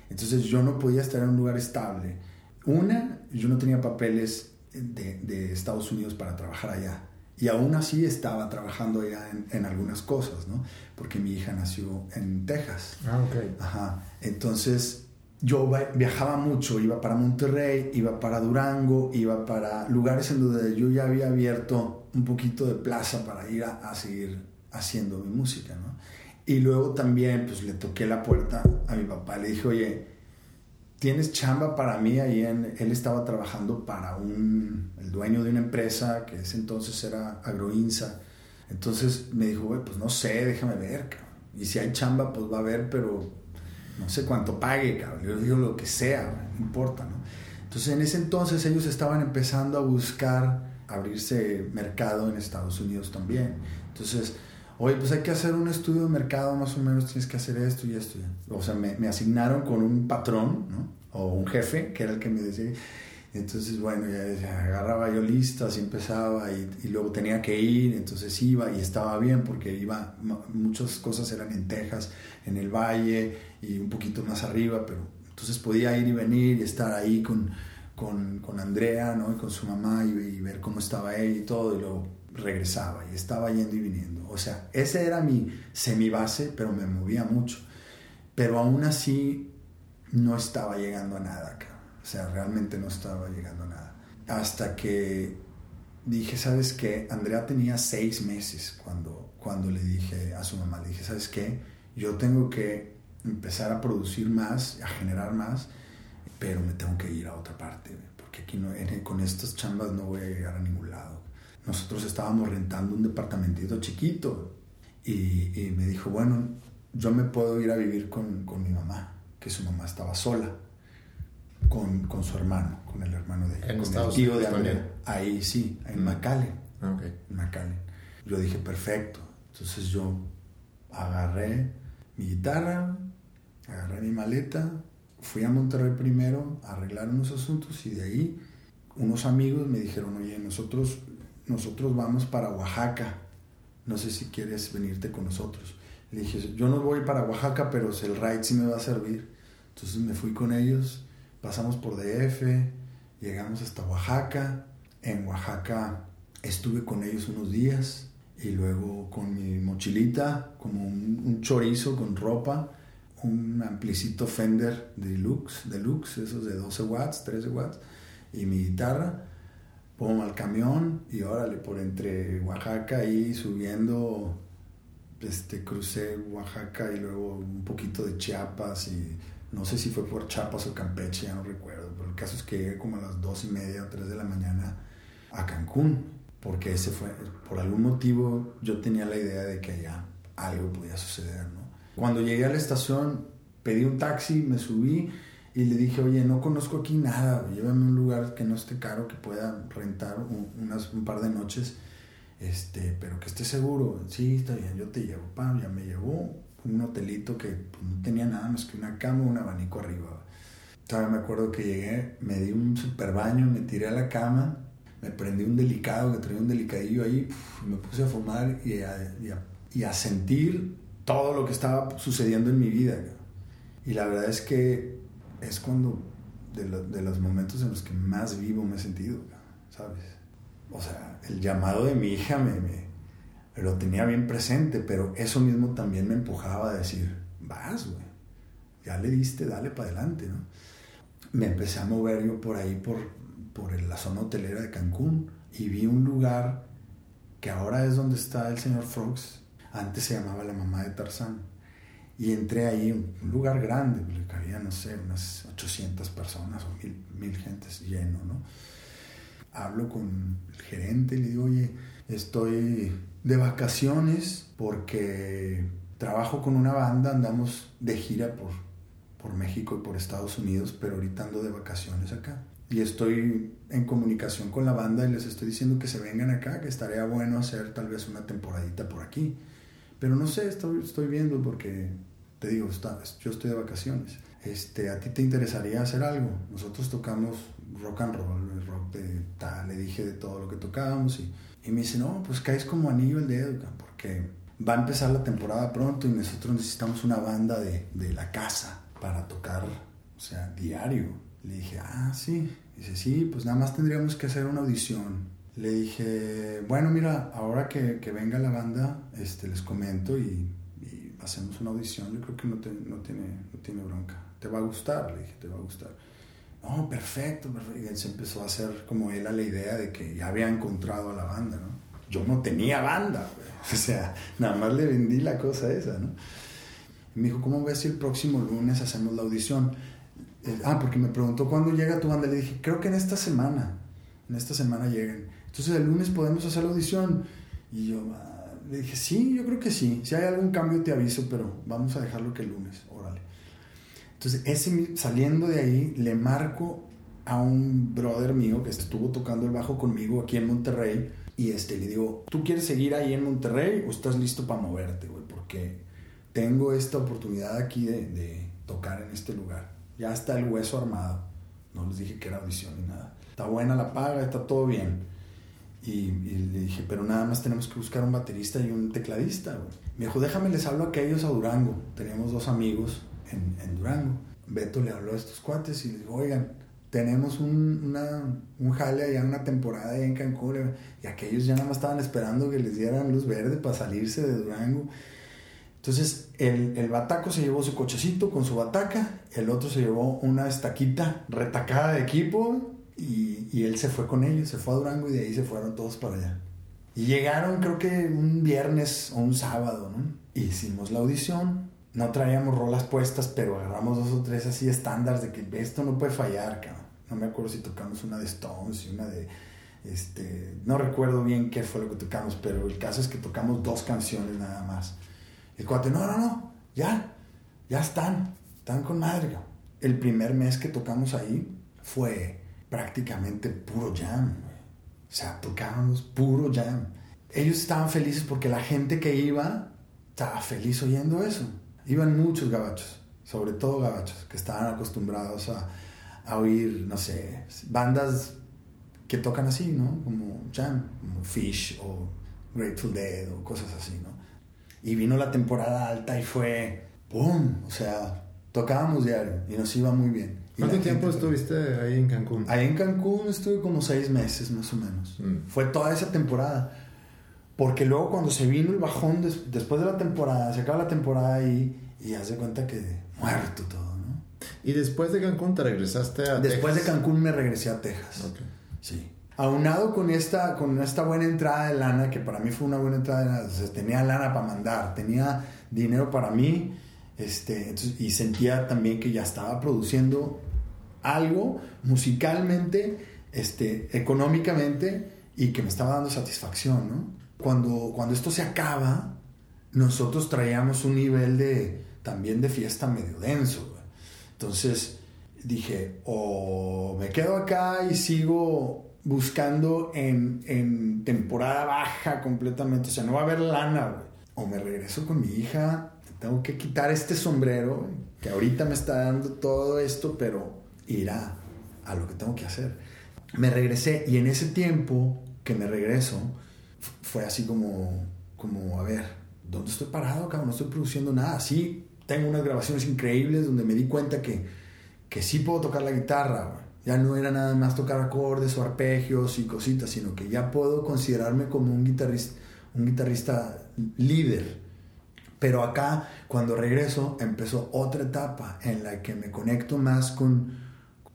Entonces yo no podía estar en un lugar estable. Una, yo no tenía papeles de, Estados Unidos para trabajar allá. Y aún así estaba trabajando allá en, algunas cosas, ¿no? Porque mi hija nació en Texas. Ah, ok. Ajá. Entonces yo viajaba mucho, iba para Monterrey, iba para Durango, iba para lugares en donde yo ya había abierto un poquito de plaza para ir a, seguir haciendo mi música, ¿no? Y luego también, pues le toqué la puerta a mi papá, le dije, oye, tienes chamba para mí ahí él estaba trabajando para un, el dueño de una empresa que ese entonces era Agroinsa. Entonces me dijo, güey, pues no sé, déjame ver, cabrón. Y si hay chamba, pues va a haber, pero no sé cuánto pague, cabrón. Yo digo lo que sea, no importa, ¿no? Entonces en ese entonces ellos estaban empezando a buscar abrirse mercado en Estados Unidos también. Entonces, oye, pues hay que hacer un estudio de mercado, más o menos tienes que hacer esto y esto. O sea, me, me asignaron con un patrón, ¿no? O un jefe, que era el que me decía. Entonces, bueno, ya, agarraba yo listas y empezaba y, luego tenía que ir, entonces iba y estaba bien porque iba, muchas cosas eran en Texas, en el valle y un poquito más arriba, pero entonces podía ir y venir y estar ahí con, con, con Andrea, ¿no? Y con su mamá y, y, ver cómo estaba ella y todo, y luego regresaba y estaba yendo y viniendo. O sea, ese era mi semibase, pero me movía mucho. Pero aún así no estaba llegando a nada, cabrón. O sea, realmente no estaba llegando a nada. Hasta que dije, ¿sabes qué? Andrea tenía seis meses cuando, cuando le dije a su mamá, le dije, ¿sabes qué? Yo tengo que empezar a producir más, a generar más, pero me tengo que ir a otra parte, porque aquí no, con estas chambas no voy a llegar a ningún lado. Nosotros estábamos rentando un departamentito chiquito y, y me dijo, bueno, yo me puedo ir a vivir con, con mi mamá, que su mamá estaba sola con, con, su hermano, con el hermano de ¿En con Estados el tío de Andrea. Ahí sí, en Mm. McAllen. Ah, ok. en McAllen. Yo dije, perfecto. Entonces yo agarré mi guitarra, agarré mi maleta, fui a Monterrey primero a arreglar unos asuntos y de ahí unos amigos me dijeron, oye, nosotros, nosotros vamos para Oaxaca. No sé si quieres venirte con nosotros. Le dije, yo no voy para Oaxaca, pero el ride sí me va a servir. Entonces me fui con ellos, pasamos por DF, llegamos hasta Oaxaca. En Oaxaca estuve con ellos unos días y luego con mi mochilita, como un, chorizo con ropa, un amplicito Fender Deluxe, Deluxe, esos de 12 watts, 13 watts, y mi guitarra, pongo al camión y órale, por entre Oaxaca ahí subiendo, este, crucé Oaxaca y luego un poquito de Chiapas y no sé si fue por Chiapas o Campeche, ya no recuerdo, pero el caso es que llegué como a las dos y media o tres de la mañana a Cancún, porque ese fue, por algún motivo yo tenía la idea de que allá algo podía suceder, ¿no? Cuando llegué a la estación, pedí un taxi, me subí y le dije, oye, no conozco aquí nada, llévame a un lugar que no esté caro, que pueda rentar un, unas, un par de noches, este, pero que esté seguro. Sí, está bien, yo te llevo, pam, ya me llevó un hotelito que pues, no tenía nada más que una cama, un abanico arriba. Todavía me acuerdo que llegué, me di un super baño, me tiré a la cama, me prendí un delicado, que traía un delicadillo ahí, me puse a fumar y a, y, a, y a sentir todo lo que estaba sucediendo en mi vida. Y la verdad es que es cuando, de, lo, de, los momentos en los que más vivo me he sentido, ¿sabes? O sea, el llamado de mi hija me, me, lo tenía bien presente, pero eso mismo también me empujaba a decir, vas, güey, ya le diste, dale para adelante, ¿no? Me empecé a mover yo por ahí, por, por la zona hotelera de Cancún, y vi un lugar que ahora es donde está el señor Frogs, antes se llamaba la mamá de Tarzán. Y entré ahí, un lugar grande, porque había, no sé, unas 800 personas o mil, mil gentes lleno, ¿no? Hablo con el gerente le digo, oye, estoy de vacaciones porque trabajo con una banda, andamos de gira por, por México y por Estados Unidos, pero ahorita ando de vacaciones acá. Y estoy en comunicación con la banda y les estoy diciendo que se vengan acá, que estaría bueno hacer tal vez una temporadita por aquí. Pero no sé, estoy, estoy viendo porque, te digo, está, yo estoy de vacaciones. Este, ¿A ti te interesaría hacer algo? Nosotros tocamos rock and roll, rock de tal, le dije de todo lo que tocábamos y, y me dice, no, pues caes como anillo el dedo, porque va a empezar la temporada pronto y nosotros necesitamos una banda de, de la casa para tocar, o sea, diario. Le dije, ah, sí. Dice, sí, pues nada más tendríamos que hacer una audición. Le dije, bueno, mira, ahora que, que venga la banda, este, les comento y, hacemos una audición. Yo creo que no, te, no, tiene, no tiene bronca. ¿Te va a gustar? Le dije, te va a gustar. No, perfecto, perfecto. Y él se empezó a hacer como él a la idea de que ya había encontrado a la banda, ¿no? Yo no tenía banda. O sea, nada más le vendí la cosa esa, ¿no? Y me dijo, ¿cómo ves si el próximo lunes hacemos la audición? Eh, ah, porque me preguntó cuándo llega tu banda. Le dije, creo que en esta semana. En esta semana llegan. Entonces el lunes podemos hacer la audición. Y yo ah, le dije, sí, yo creo que sí. Si hay algún cambio te aviso, pero vamos a dejarlo que el lunes. Órale. Entonces, ese, saliendo de ahí, le marco a un brother mío que estuvo tocando el bajo conmigo aquí en Monterrey. Y este, le digo, ¿tú quieres seguir ahí en Monterrey o estás listo para moverte, güey? Porque tengo esta oportunidad aquí de, de tocar en este lugar. Ya está el hueso armado. No les dije que era audición ni nada. Está buena la paga, está todo bien. Y, le dije, pero nada más tenemos que buscar un baterista y un tecladista. Güey. Me dijo, déjame les hablo a aquellos a Durango. Teníamos dos amigos en, Durango. Beto le habló a estos cuates y le dijo, oigan, tenemos un, un jale allá, una temporada ahí en Cancún. Y aquellos ya nada más estaban esperando que les dieran luz verde para salirse de Durango. Entonces el, el, bataco se llevó su cochecito con su bataca, el otro se llevó una estaquita retacada de equipo y, y, él se fue con ellos, se fue a Durango y de ahí se fueron todos para allá. Y llegaron creo que un viernes o un sábado, ¿no? Hicimos la audición, no traíamos rolas puestas, pero agarramos dos o tres así estándares de que esto no puede fallar, cabrón. No me acuerdo si tocamos una de Stones y una de... Este, no recuerdo bien qué fue lo que tocamos, pero el caso es que tocamos dos canciones nada más. El cuate, no, no, no, ya, ya están, están con madre. El primer mes que tocamos ahí fue prácticamente puro jam. O sea, tocábamos puro jam. Ellos estaban felices porque la gente que iba estaba feliz oyendo eso. Iban muchos gabachos, sobre todo gabachos, que estaban acostumbrados a, a oír, no sé, bandas que tocan así, ¿no? Como jam, como Fish o Grateful Dead o cosas así, ¿no? Y vino la temporada alta y fue ¡pum! O sea, tocábamos diario y nos iba muy bien. ¿Cuánto tiempo estuviste ahí en Cancún? Ahí en Cancún estuve como seis meses más o menos. Mm. Fue toda esa temporada. Porque luego cuando se vino el bajón después de la temporada, se acaba la temporada ahí y haz de cuenta que muerto todo, ¿no? ¿Y después de Cancún te regresaste a Después de Cancún me regresé a Texas. Okay. Sí aunado con esta, con esta buena entrada de lana, que para mí fue una buena entrada de lana, tenía lana para mandar, tenía dinero para mí, este, y sentía también que ya estaba produciendo algo musicalmente, este, económicamente, y que me estaba dando satisfacción, ¿no? Cuando, cuando esto se acaba, nosotros traíamos un nivel de, también de fiesta medio denso, entonces dije, o me quedo acá y sigo buscando en, en, temporada baja completamente. O sea, no va a haber lana, güey. O me regreso con mi hija, tengo que quitar este sombrero, que ahorita me está dando todo esto, pero irá a lo que tengo que hacer. Me regresé y en ese tiempo que me regreso, fue así como, como, a ver, ¿dónde estoy parado, cabrón? No estoy produciendo nada. Sí, tengo unas grabaciones increíbles donde me di cuenta que, que sí puedo tocar la guitarra, ya no era nada más tocar acordes o arpegios y cositas, sino que ya puedo considerarme como un guitarrista, un guitarrista líder. Pero acá, cuando regreso, empezó otra etapa en la que me conecto más con,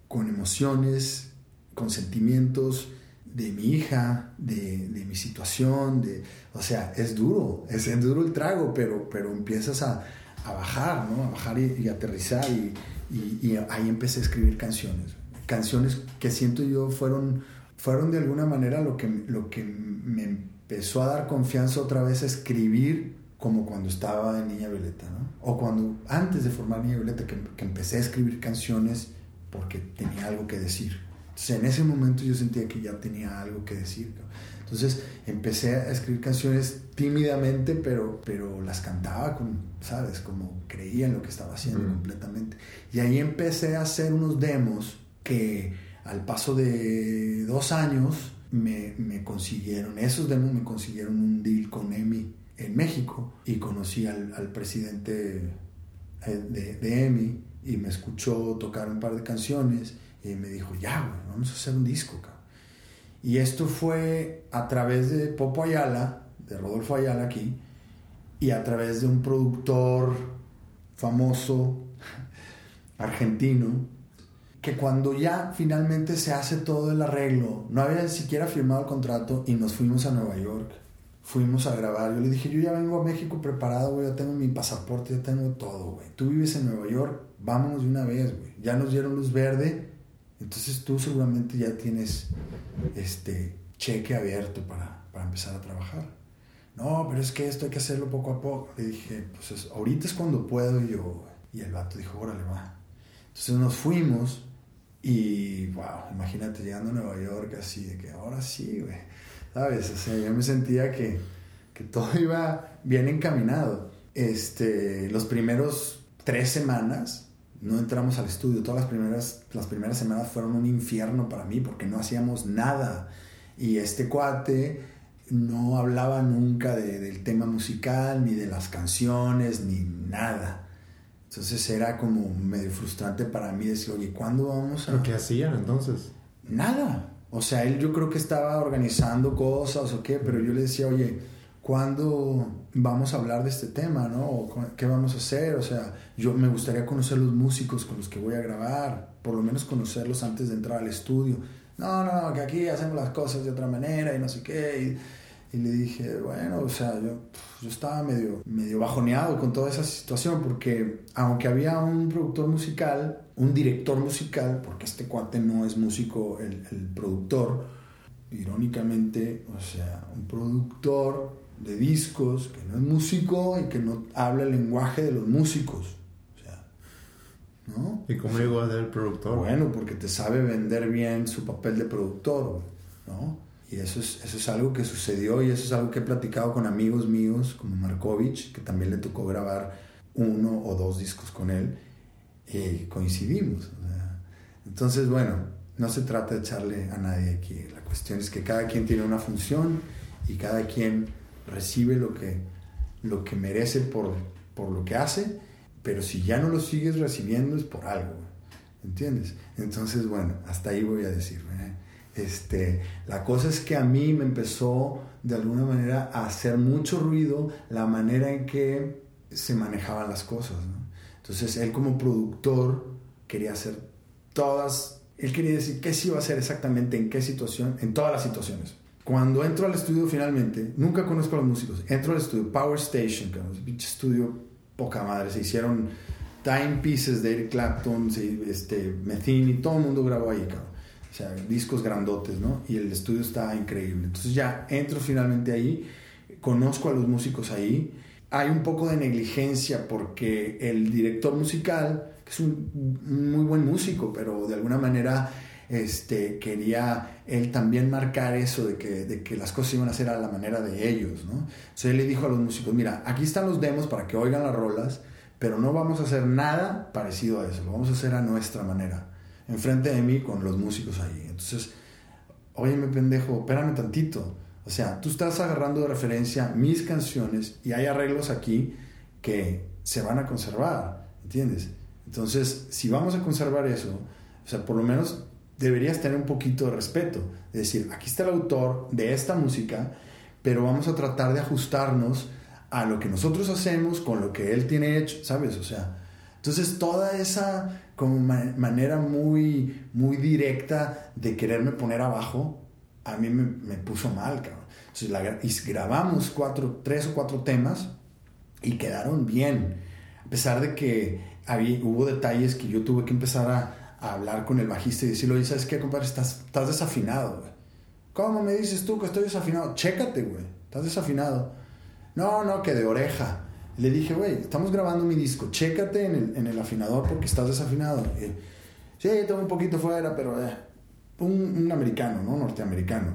con emociones, con sentimientos de mi hija, de, de mi situación, de, o sea, es duro, es, duro el trago, pero, pero empiezas a, a bajar, ¿no? A bajar y, aterrizar y, y ahí empecé a escribir canciones canciones que siento yo fueron, fueron de alguna manera lo que, lo que me empezó a dar confianza otra vez a escribir como cuando estaba en Niña Violeta, ¿no? O cuando, antes de formar Niña Violeta, que, que empecé a escribir canciones porque tenía algo que decir. Entonces, en ese momento yo sentía que ya tenía algo que decir. Entonces, empecé a escribir canciones tímidamente, pero, pero las cantaba con, ¿sabes? Como creía en lo que estaba haciendo completamente. Y ahí empecé a hacer unos demos que al paso de dos años me, me, consiguieron, esos demos me consiguieron un deal con EMI en México y conocí al, presidente eh, de, de, EMI y me escuchó tocar un par de canciones y me dijo, ya, vamos a hacer un disco. Y esto fue a través de Popo Ayala, de Rodolfo Ayala aquí, y a través de un productor famoso argentino que cuando ya finalmente se hace todo el arreglo, no había siquiera firmado el contrato y nos fuimos a Nueva York. Fuimos a grabar. Yo le dije, yo ya vengo a México preparado, güey, ya tengo mi pasaporte, ya tengo todo, güey. Tú vives en Nueva York, vámonos de una vez, güey. Ya nos dieron luz verde, entonces tú seguramente ya tienes este cheque abierto para, para empezar a trabajar. No, pero es que esto hay que hacerlo poco a poco. Le dije, pues ahorita es cuando puedo y yo, Y el vato dijo, órale, va. Entonces nos fuimos y, wow, imagínate llegando a Nueva York así, de que ahora sí, güey ¿sabes? O sea, yo me sentía que, que todo iba bien encaminado. Este, los primeros tres semanas no entramos al estudio. Todas las primeras, las primeras semanas fueron un infierno para mí porque no hacíamos nada. Y este cuate no hablaba nunca de, del tema musical, ni de las canciones, ni nada. Entonces era como medio frustrante para mí decir, oye, ¿cuándo vamos a...? ¿Pero qué hacían entonces? Nada. O sea, él yo creo que estaba organizando cosas o qué, pero yo le decía, oye, ¿cuándo vamos a hablar de este tema, no? ¿Qué vamos a hacer? O sea, yo me gustaría conocer los músicos con los que voy a grabar, por lo menos conocerlos antes de entrar al estudio. No, no, que aquí hacemos las cosas de otra manera y no sé qué. Y le dije, bueno, o sea, yo, yo estaba medio, medio bajoneado con toda esa situación porque aunque había un productor musical, un director musical, porque este cuate no es músico, el, el productor, irónicamente, o sea, un productor de discos que no es músico y que no habla el lenguaje de los músicos. O sea, ¿no? ¿Y cómo llegó a ser el productor? Bueno, porque te sabe vender bien su papel de productor, ¿no? Y eso es, eso es algo que sucedió y eso es algo que he platicado con amigos míos como Markovich, que también le tocó grabar uno o dos discos con él y coincidimos. Entonces, bueno, no se trata de echarle a nadie aquí. La cuestión es que cada quien tiene una función y cada quien recibe lo que, lo que merece por, por lo que hace, pero si ya no lo sigues recibiendo es por algo, ¿entiendes? Entonces, bueno, hasta ahí voy a decir. Este, la cosa es que a mí me empezó de alguna manera a hacer mucho ruido la manera en que se manejaban las cosas. ¿no? Entonces él como productor quería hacer todas, él quería decir qué se iba a hacer exactamente, en qué situación, en todas las situaciones. Cuando entro al estudio finalmente, nunca conozco a los músicos, entro al estudio, Power Station, que es un estudio poca madre, se hicieron time pieces de Eric Clapton, este, Metheny, todo el mundo grabó ahí, cabrón. Sea, discos grandotes, ¿no? Y el estudio está increíble. Entonces ya entro finalmente ahí, conozco a los músicos ahí, hay un poco de negligencia porque el director musical, que es un muy buen músico, pero de alguna manera este, quería él también marcar eso de que, de que las cosas iban a ser a la manera de ellos, ¿no? Entonces él le dijo a los músicos, mira, aquí están los demos para que oigan las rolas, pero no vamos a hacer nada parecido a eso, lo vamos a hacer a nuestra manera, enfrente de mí con los músicos ahí. Entonces, óyeme pendejo, espérame tantito, o sea, tú estás agarrando de referencia mis canciones y hay arreglos aquí que se van a conservar, ¿entiendes? Entonces, si vamos a conservar eso, o sea, por lo menos deberías tener un poquito de respeto. Es decir, aquí está el autor de esta música, pero vamos a tratar de ajustarnos a lo que nosotros hacemos con lo que él tiene hecho, ¿sabes? O sea, entonces toda esa como manera muy, muy directa de quererme poner abajo, a mí me, puso mal, cabrón. Entonces y grabamos cuatro, tres o cuatro temas y quedaron bien. A pesar de que había, hubo detalles que yo tuve que empezar a, hablar con el bajista y decirle, oye, ¿sabes qué, compadre? Estás, estás desafinado. ¿Cómo me dices tú que estoy desafinado? Chécate, güey. Estás desafinado. No, no, que de oreja. Le dije, güey, estamos grabando mi disco. Chécate en el, en el afinador porque estás desafinado. Y, sí, tengo un poquito fuera, pero... Eh, un, un americano, ¿no? Norteamericano.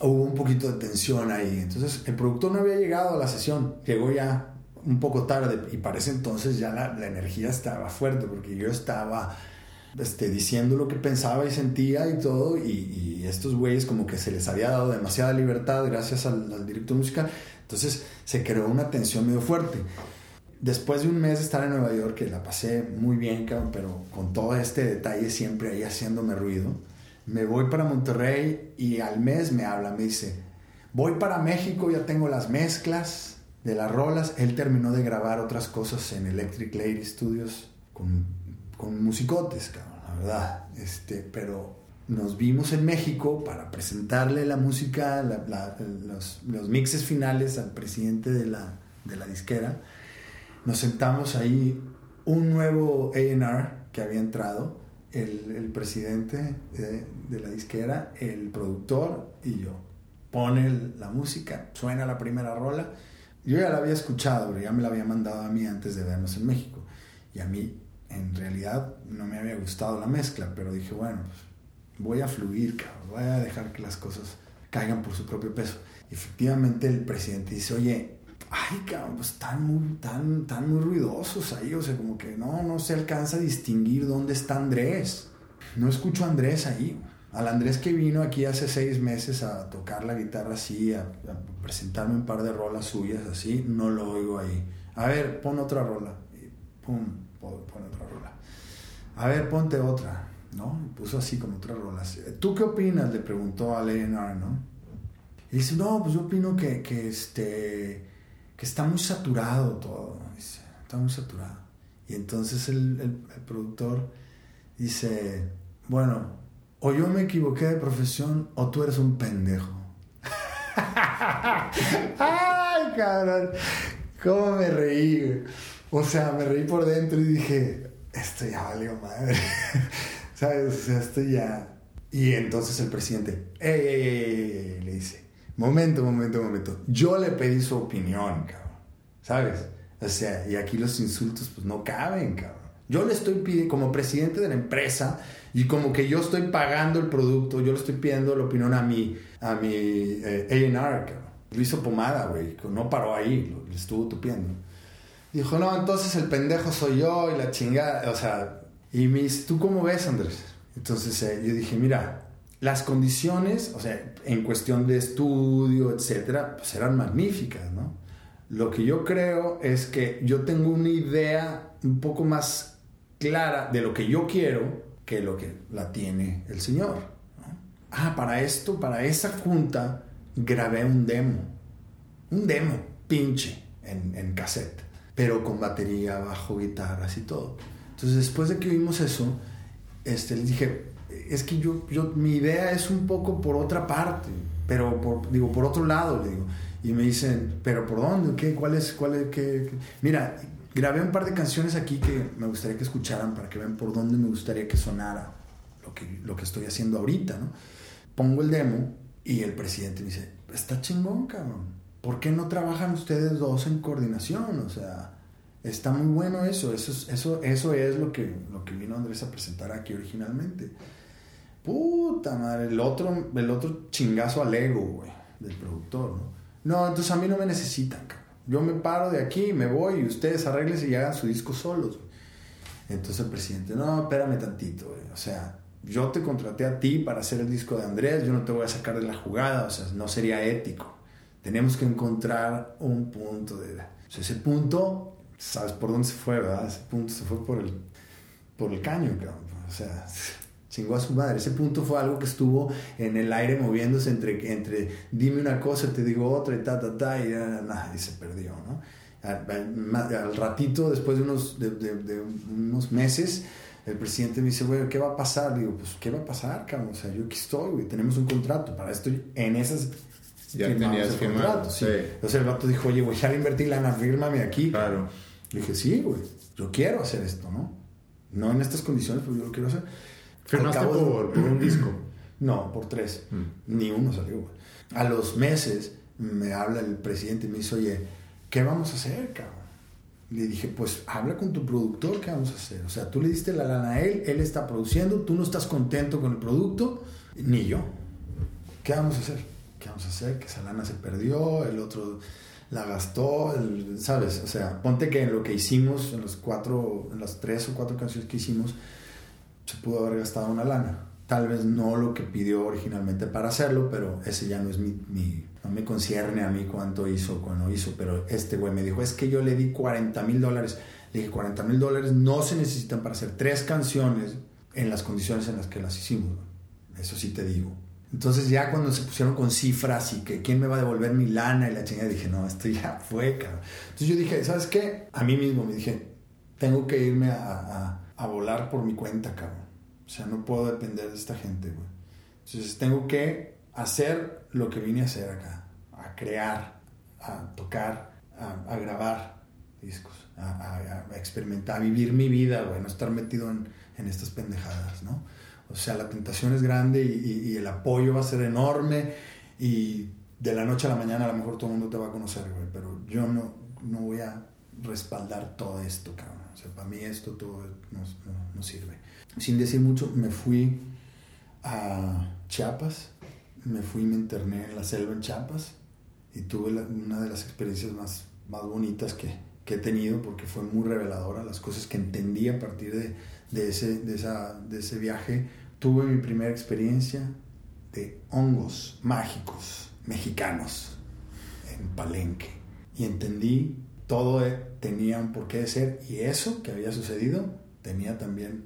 Hubo un poquito de tensión ahí. Entonces, el productor no había llegado a la sesión. Llegó ya un poco tarde y parece entonces ya la, la energía estaba fuerte porque yo estaba este, diciendo lo que pensaba y sentía y todo, y, y, estos güeyes como que se les había dado demasiada libertad gracias al, al, director musical, entonces se creó una tensión medio fuerte. Después de un mes de estar en Nueva York, que la pasé muy bien, pero con todo este detalle siempre ahí haciéndome ruido, me voy para Monterrey y al mes me habla, me dice, voy para México, ya tengo las mezclas de las rolas, él terminó de grabar otras cosas en Electric Lady Studios con, con musicotes, cabrón, la verdad, este, pero nos vimos en México para presentarle la música, los, los, mixes finales al presidente de la, de la disquera. Nos sentamos ahí, un nuevo AR que había entrado, el, el presidente de, la disquera, el productor y yo. Pone la música, suena la primera rola. Yo ya la había escuchado, pero ya me la había mandado a mí antes de vernos en México. Y a mí, en realidad, no me había gustado la mezcla, pero dije, bueno, pues, voy a fluir, cabrón, voy a dejar que las cosas caigan por su propio peso. efectivamente el presidente dice, oye, ay, cabrón, pues están muy, tan, tan muy ruidosos ahí, o sea, como que no, no se alcanza a distinguir dónde está Andrés. No escucho a Andrés ahí. Al Andrés que vino aquí hace seis meses a tocar la guitarra así, a, presentarme un par de rolas suyas así, no lo oigo ahí. A ver, pon otra rola. Y pum, pon otra rola. A ver, ponte otra. ¿No? puso así como otras rolas. ¿Tú qué opinas? Le preguntó a Leonard, ¿no? Y dice, no, pues yo opino que, que, este, que está muy saturado todo, dice, está muy saturado. Y entonces el, el, productor dice, bueno, o yo me equivoqué de profesión o tú eres un pendejo. ¡Ay, cabrón! ¿Cómo me reí? O sea, me reí por dentro y dije, esto ya valió madre. ¿Sabes? O sea, esto ya... Y entonces el presidente, ¡ey, ey, ey! le dice, momento, momento, momento. Yo le pedí su opinión, cabrón. ¿Sabes? O sea, y aquí los insultos pues no caben, cabrón. Yo le estoy pidiendo, como presidente de la empresa, y como que yo estoy pagando el producto, yo le estoy pidiendo la opinión a mi, a mi eh, A&R, cabrón. Lo hizo pomada, güey. No paró ahí, lo, estuvo tupiendo. Dijo, no, entonces el pendejo soy yo y la chingada. O sea, y me dice, ¿tú cómo ves, Andrés? Entonces eh, yo dije, mira, las condiciones, o sea, en cuestión de estudio, etcétera, pues eran magníficas, ¿no? Lo que yo creo es que yo tengo una idea un poco más clara de lo que yo quiero que lo que la tiene el señor. ¿no? Ah, para esto, para esa junta, grabé un demo. Un demo, pinche, en, en cassette, pero con batería, bajo, guitarras y todo. Entonces, después de que vimos eso, este, les dije, es que yo, yo, mi idea es un poco por otra parte, pero por, digo, por otro lado, le digo. Y me dicen, ¿pero por dónde? ¿Qué? ¿Cuál es? Cuál es qué, Mira, grabé un par de canciones aquí que me gustaría que escucharan para que vean por dónde me gustaría que sonara lo que, lo que estoy haciendo ahorita, ¿no? Pongo el demo y el presidente me dice, está chingón, cabrón. ¿Por qué no trabajan ustedes dos en coordinación? O sea, Está muy bueno eso, eso, es, eso, eso es lo que, lo que vino Andrés a presentar aquí originalmente. Puta madre, el otro, el otro chingazo al ego, güey, del productor, ¿no? No, entonces a mí no me necesitan, cabrón. Yo me paro de aquí, me voy y ustedes arreglen y hagan su disco solos. Entonces el presidente, no, espérame tantito, güey. O sea, yo te contraté a ti para hacer el disco de Andrés, yo no te voy a sacar de la jugada, o sea, no sería ético. Tenemos que encontrar un punto de... O sea, ese punto sabes por dónde se fue, ¿verdad? Ese punto se fue por el, por el caño, O sea, chingó a su madre. Ese punto fue algo que estuvo en el aire moviéndose entre, entre dime una cosa, te digo otra y ta, ta, ta, y, nada, y se perdió, ¿no? Al, ratito, después de unos, de, de, unos meses, el presidente me dice, güey, ¿qué va a pasar? Digo, pues, ¿qué va a pasar, cabrón? O sea, yo aquí estoy, güey, tenemos un contrato, para esto en esas ya tenías firmado. Sí. Entonces el vato dijo, oye, voy a invertir lana, fírmame aquí. Claro. Le dije, sí, güey, yo quiero hacer esto, ¿no? No en estas condiciones, pero yo lo quiero hacer. ¿Firmaste por, por, un disco? No, por tres. Mm. Ni uno salió, güey. A los meses me habla el presidente y me dice, oye, ¿qué vamos a hacer, cabrón? Le dije, pues habla con tu productor, ¿qué vamos a hacer? O sea, tú le diste la lana a él, él está produciendo, tú no estás contento con el producto, ni yo. ¿Qué vamos a hacer? ¿Qué vamos a hacer? Que esa lana se perdió, el otro la gastó, ¿sabes? O sea, ponte que en lo que hicimos, en los cuatro, en las tres o cuatro canciones que hicimos, se pudo haber gastado una lana. Tal vez no lo que pidió originalmente para hacerlo, pero ese ya no es mi, no me concierne a mí cuánto hizo cuándo hizo, pero este güey me dijo, es que yo le di 40 mil dólares. Le dije, 40 mil dólares no se necesitan para hacer tres canciones en las condiciones en las que las hicimos. Eso sí te digo. Entonces ya cuando se pusieron con cifras y que quién me va a devolver mi lana y la chingada, dije, no, esto ya fue, cabrón. Entonces yo dije, ¿sabes qué? A mí mismo me dije, tengo que irme a, a, volar por mi cuenta, cabrón. O sea, no puedo depender de esta gente, güey. Entonces tengo que hacer lo que vine a hacer acá, a crear, a tocar, a, grabar discos, a, experimentar, a vivir mi vida, güey, no estar metido en, en, estas pendejadas, ¿no? O sea, la tentación es grande y, y, el apoyo va a ser enorme y de la noche a la mañana a lo mejor todo el mundo te va a conocer, güey, pero yo no, no voy a respaldar todo esto, cabrón. O sea, para mí esto todo no, no, sirve. Sin decir mucho, me fui a Chiapas, me fui y me interné en la selva en Chiapas y tuve una de las experiencias más, más bonitas que, que, he tenido porque fue muy reveladora, las cosas que entendí a partir de, de, ese, de, esa, de ese viaje. Tuve mi primera experiencia de hongos mágicos mexicanos en Palenque y entendí todo tenía un porqué de ser y eso que había sucedido tenía también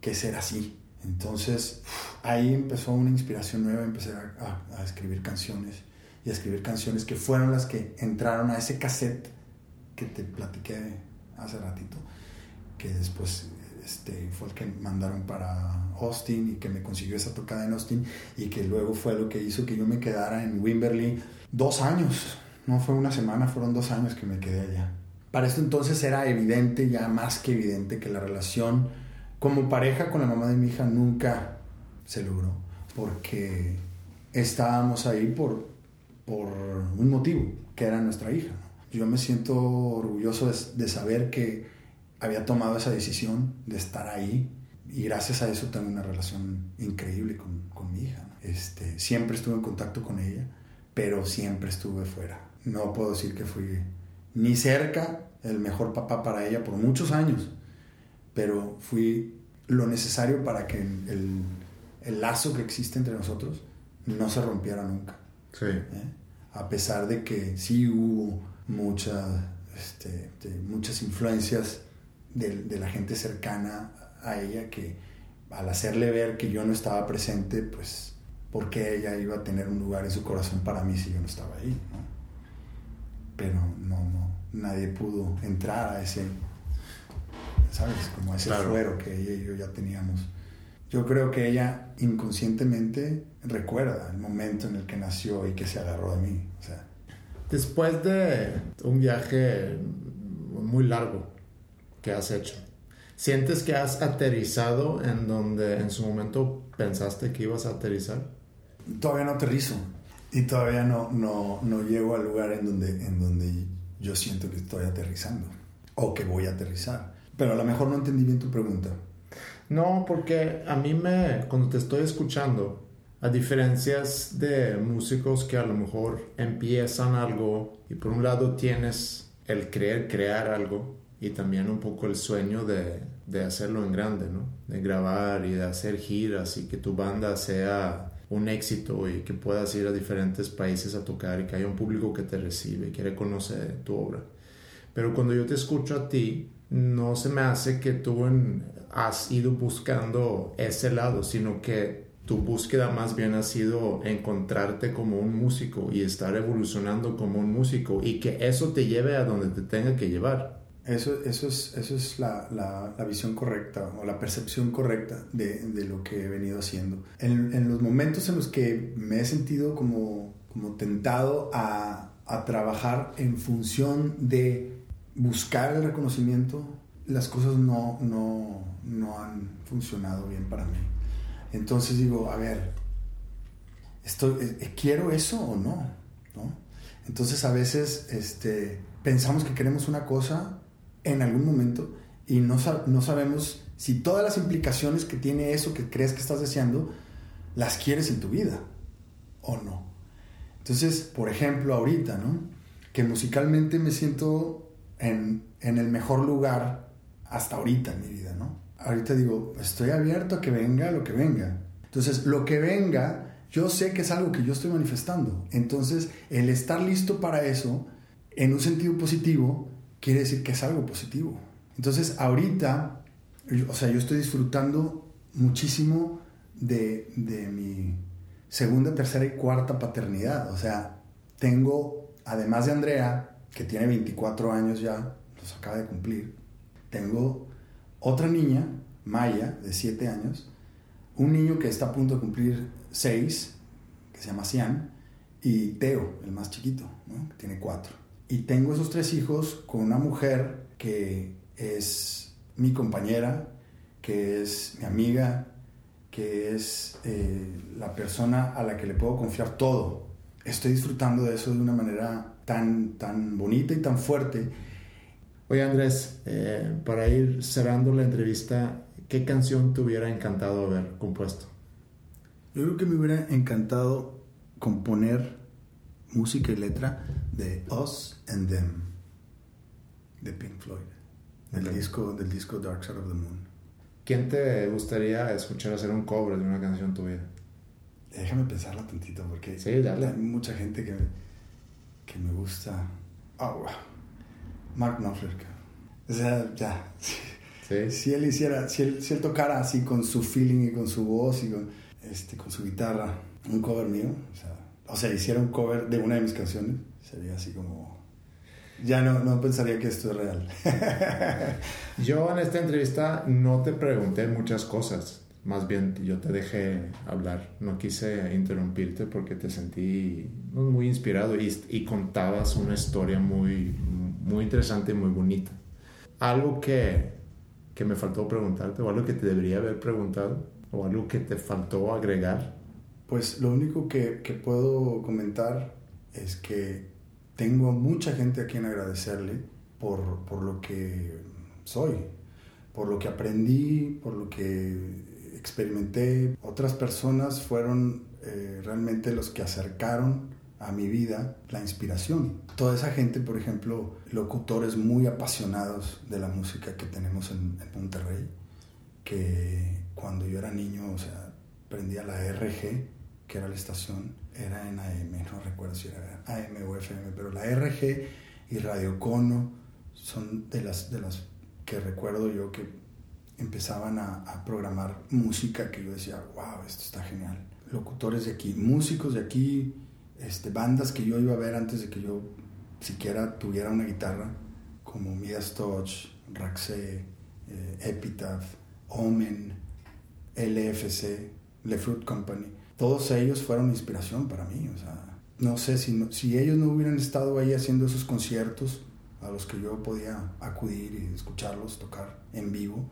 que ser así. Entonces ahí empezó una inspiración nueva, empecé a, a, escribir canciones y a escribir canciones que fueron las que entraron a ese cassette que te platiqué hace ratito, que después este, fue el que mandaron para Austin y que me consiguió esa tocada en Austin y que luego fue lo que hizo que yo me quedara en Wimberley dos años no fue una semana, fueron dos años que me quedé allá. Para esto entonces era evidente, ya más que evidente, que la relación como pareja con la mamá de mi hija nunca se logró, porque estábamos ahí por, por un motivo, que era nuestra hija. Yo me siento orgulloso de, saber que había tomado esa decisión de estar ahí y gracias a eso tengo una relación increíble con, con mi hija. Este, siempre estuve en contacto con ella, pero siempre estuve fuera no puedo decir que fui ni cerca el mejor papá para ella por muchos años, pero fui lo necesario para que el, el lazo que existe entre nosotros no se rompiera nunca. Sí. ¿Eh? A pesar de que sí hubo muchas, este, muchas influencias de, de, la gente cercana a ella que al hacerle ver que yo no estaba presente, pues, ¿por qué ella iba a tener un lugar en su corazón para mí si yo no estaba ahí? pero no, no, nadie pudo entrar a ese, ¿sabes? Como a ese fuero que ella y yo ya teníamos. Yo creo que ella inconscientemente recuerda el momento en el que nació y que se agarró de mí. O sea. Después de un viaje muy largo que has hecho, ¿sientes que has aterrizado en donde en su momento pensaste que ibas a aterrizar? Todavía no aterrizo y todavía no, no, no llego al lugar en donde, en donde yo siento que estoy aterrizando o que voy a aterrizar. Pero a lo mejor no entendí bien tu pregunta. No, porque a mí me, cuando te estoy escuchando, a diferencias de músicos que a lo mejor empiezan algo y por un lado tienes el creer crear algo y también un poco el sueño de, de hacerlo en grande, ¿no? De grabar y de hacer giras y que tu banda sea un éxito y que puedas ir a diferentes países a tocar y que haya un público que te recibe y que reconoce tu obra. Pero cuando yo te escucho a ti, no se me hace que tú has ido buscando ese lado, sino que tu búsqueda más bien ha sido encontrarte como un músico y estar evolucionando como un músico y que eso te lleve a donde te tenga que llevar. Eso, eso es, eso es la, la, visión correcta o la percepción correcta de, de lo que he venido haciendo. En, en, los momentos en los que me he sentido como, como tentado a, a trabajar en función de buscar el reconocimiento, las cosas no, no, no han funcionado bien para mí. Entonces digo, a ver, estoy, eh, ¿quiero eso o no? ¿no? Entonces a veces este, pensamos que queremos una cosa en algún momento y no, no sabemos si todas las implicaciones que tiene eso que crees que estás deseando, las quieres en tu vida o no. Entonces, por ejemplo, ahorita, ¿no? Que musicalmente me siento en, en el mejor lugar hasta ahorita en mi vida, ¿no? Ahorita digo, estoy abierto a que venga lo que venga. Entonces, lo que venga, yo sé que es algo que yo estoy manifestando. Entonces, el estar listo para eso, en un sentido positivo, quiere decir que es algo positivo. Entonces, ahorita, o sea, yo estoy disfrutando muchísimo de, de mi segunda, tercera y cuarta paternidad. O sea, tengo, además de Andrea, que tiene 24 años ya, los acaba de cumplir, tengo otra niña, Maya, de 7 años, un niño que está a punto de cumplir seis, que se llama Cian, y Teo, el más chiquito, que tiene cuatro. Y tengo esos tres hijos con una mujer que es mi compañera, que es mi amiga, que es eh, la persona a la que le puedo confiar todo. Estoy disfrutando de eso de una manera tan, tan bonita y tan fuerte. Oye Andrés, eh, para ir cerrando la entrevista, ¿qué canción te hubiera encantado haber compuesto? Yo creo que me hubiera encantado componer música y letra de Us and Them, de Pink Floyd, del, disco, del disco Dark Side of the Moon. ¿Quién te gustaría escuchar hacer un cover de una canción tuya? Déjame pensarla tantito, porque sí, dale. hay mucha gente que, que me gusta. Oh, Mark Knopfler. O sea, ya. ¿Sí? Si él hiciera, si él, si él tocara así con su feeling y con su voz y con, este, con su guitarra, un cover mío, o sea, o sea, hiciera un cover de una de mis canciones, sería así como... Ya no, no pensaría que esto es real. yo en esta entrevista no te pregunté muchas cosas, más bien yo te dejé hablar, no quise interrumpirte porque te sentí muy inspirado y, y contabas una historia muy, muy interesante y muy bonita. Algo que, que me faltó preguntarte o algo que te debería haber preguntado o algo que te faltó agregar pues lo único que, que, puedo comentar es que tengo mucha gente a quien agradecerle por, por, lo que soy, por lo que aprendí, por lo que experimenté. Otras personas fueron eh, realmente los que acercaron a mi vida la inspiración. Toda esa gente, por ejemplo, locutores muy apasionados de la música que tenemos en, en Monterrey, que cuando yo era niño, o sea, prendía la RG que era la estación, era en AM, no recuerdo si era AM o FM, pero la RG y Radio Cono son de las, de las que recuerdo yo que empezaban a, programar música que yo decía, wow, esto está genial. Locutores de aquí, músicos de aquí, este, bandas que yo iba a ver antes de que yo siquiera tuviera una guitarra, como Midas Touch, Raxé, eh, Epitaph, Omen, LFC, Le Fruit Company todos ellos fueron inspiración para mí. O sea, no sé si, si ellos no hubieran estado ahí haciendo esos conciertos a los que yo podía acudir y escucharlos tocar en vivo,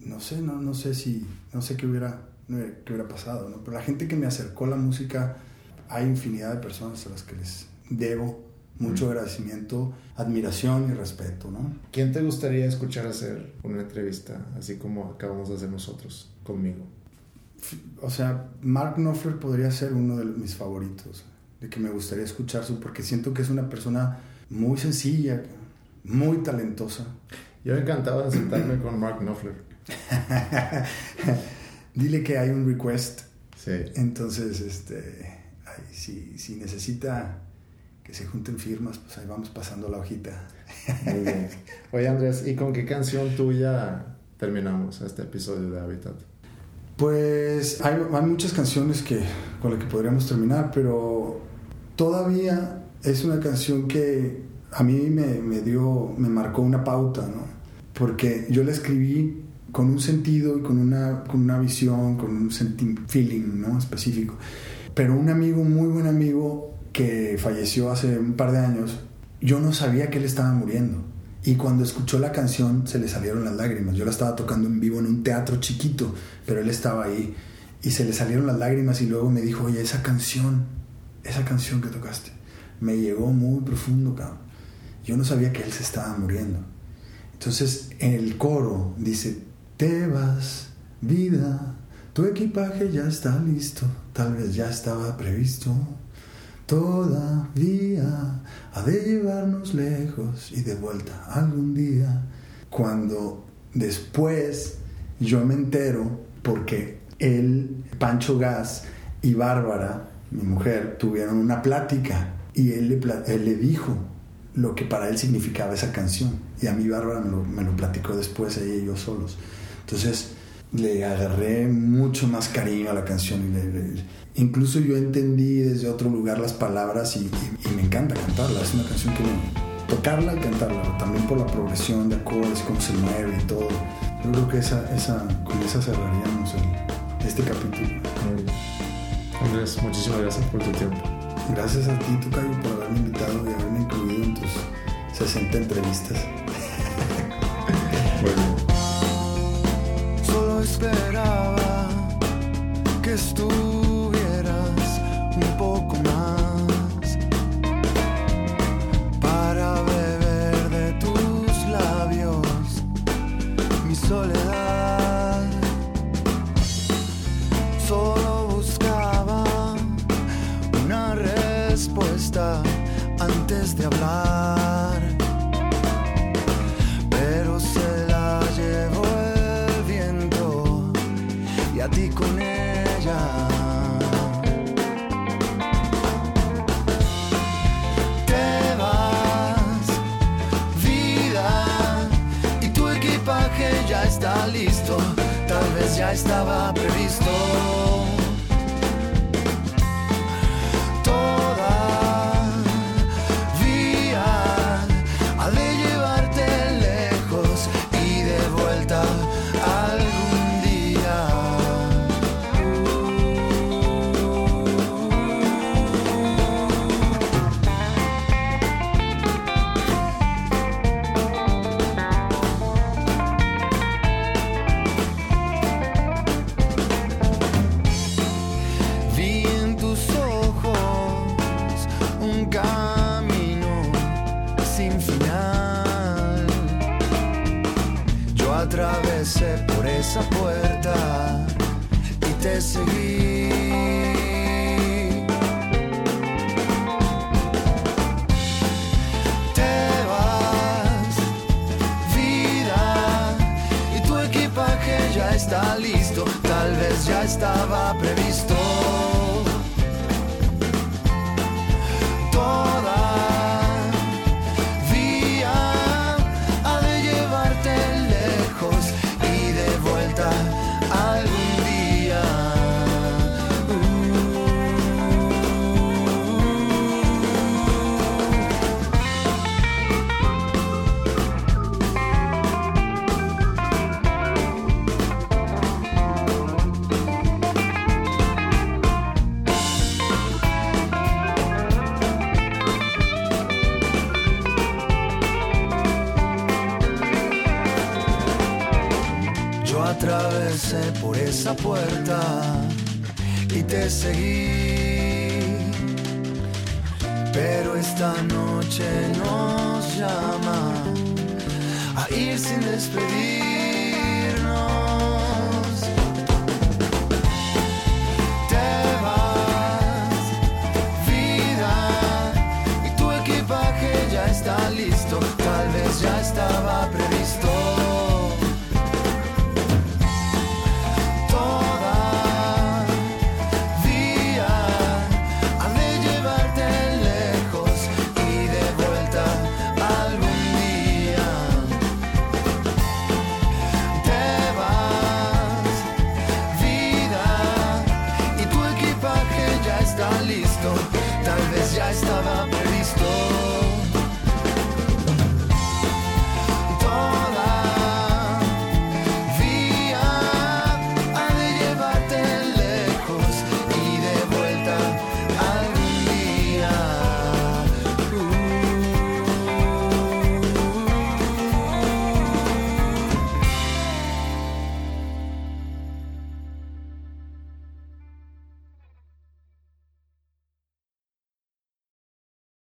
no sé, no, no sé si, no sé qué hubiera, qué hubiera pasado, ¿no? Pero la gente que me acercó a la música, hay infinidad de personas a las que les debo mucho agradecimiento, admiración y respeto, ¿no? ¿Quién te gustaría escuchar hacer una entrevista, así como acabamos de hacer nosotros conmigo? O sea, Mark Knopfler podría ser uno de mis favoritos, de que me gustaría escuchar su, porque siento que es una persona muy sencilla, muy talentosa. Yo encantado de sentarme con Mark Knopfler. Dile que hay un request. Sí. Entonces, este, si, si necesita que se junten firmas, pues ahí vamos pasando la hojita. Muy bien. Oye Andrés, ¿y con qué canción tuya terminamos este episodio de Habitat? Pues hay, muchas canciones que, con las que podríamos terminar, pero todavía es una canción que a mí me, me, dio, me marcó una pauta, ¿no? Porque yo la escribí con un sentido y con una, con una visión, con un feeling, ¿no? Específico. Pero un amigo, muy buen amigo, que falleció hace un par de años, yo no sabía que él estaba muriendo. Y cuando escuchó la canción se le salieron las lágrimas. Yo la estaba tocando en vivo en un teatro chiquito, pero él estaba ahí. Y se le salieron las lágrimas y luego me dijo, oye, esa canción, esa canción que tocaste, me llegó muy profundo, cabrón. Yo no sabía que él se estaba muriendo. Entonces en el coro dice, te vas, vida, tu equipaje ya está listo, tal vez ya estaba previsto todavía ha de llevarnos lejos y de vuelta algún día. Cuando después yo me entero porque él, Pancho Gas y Bárbara, mi mujer, tuvieron una plática y él le, él le dijo lo que para él significaba esa canción. Y a mí Bárbara me lo, me lo platicó después, ella y yo solos. Entonces le agarré mucho más cariño a la canción. Incluso yo entendí desde otro lugar las palabras y, me encanta cantarla. Es una canción que. Tocarla y cantarla, también por la progresión de acordes, cómo se mueve y todo. Yo creo que esa, esa, con esa cerraríamos este capítulo. Andrés, muchísimas gracias por tu tiempo. Gracias a ti, Tucayo, por haberme invitado y haberme incluido en tus 60 entrevistas. bueno esperaba que estuvieras un poco más para beber de tus labios mi soledad. Solo buscaba una respuesta antes de hablar. ya estaba previsto.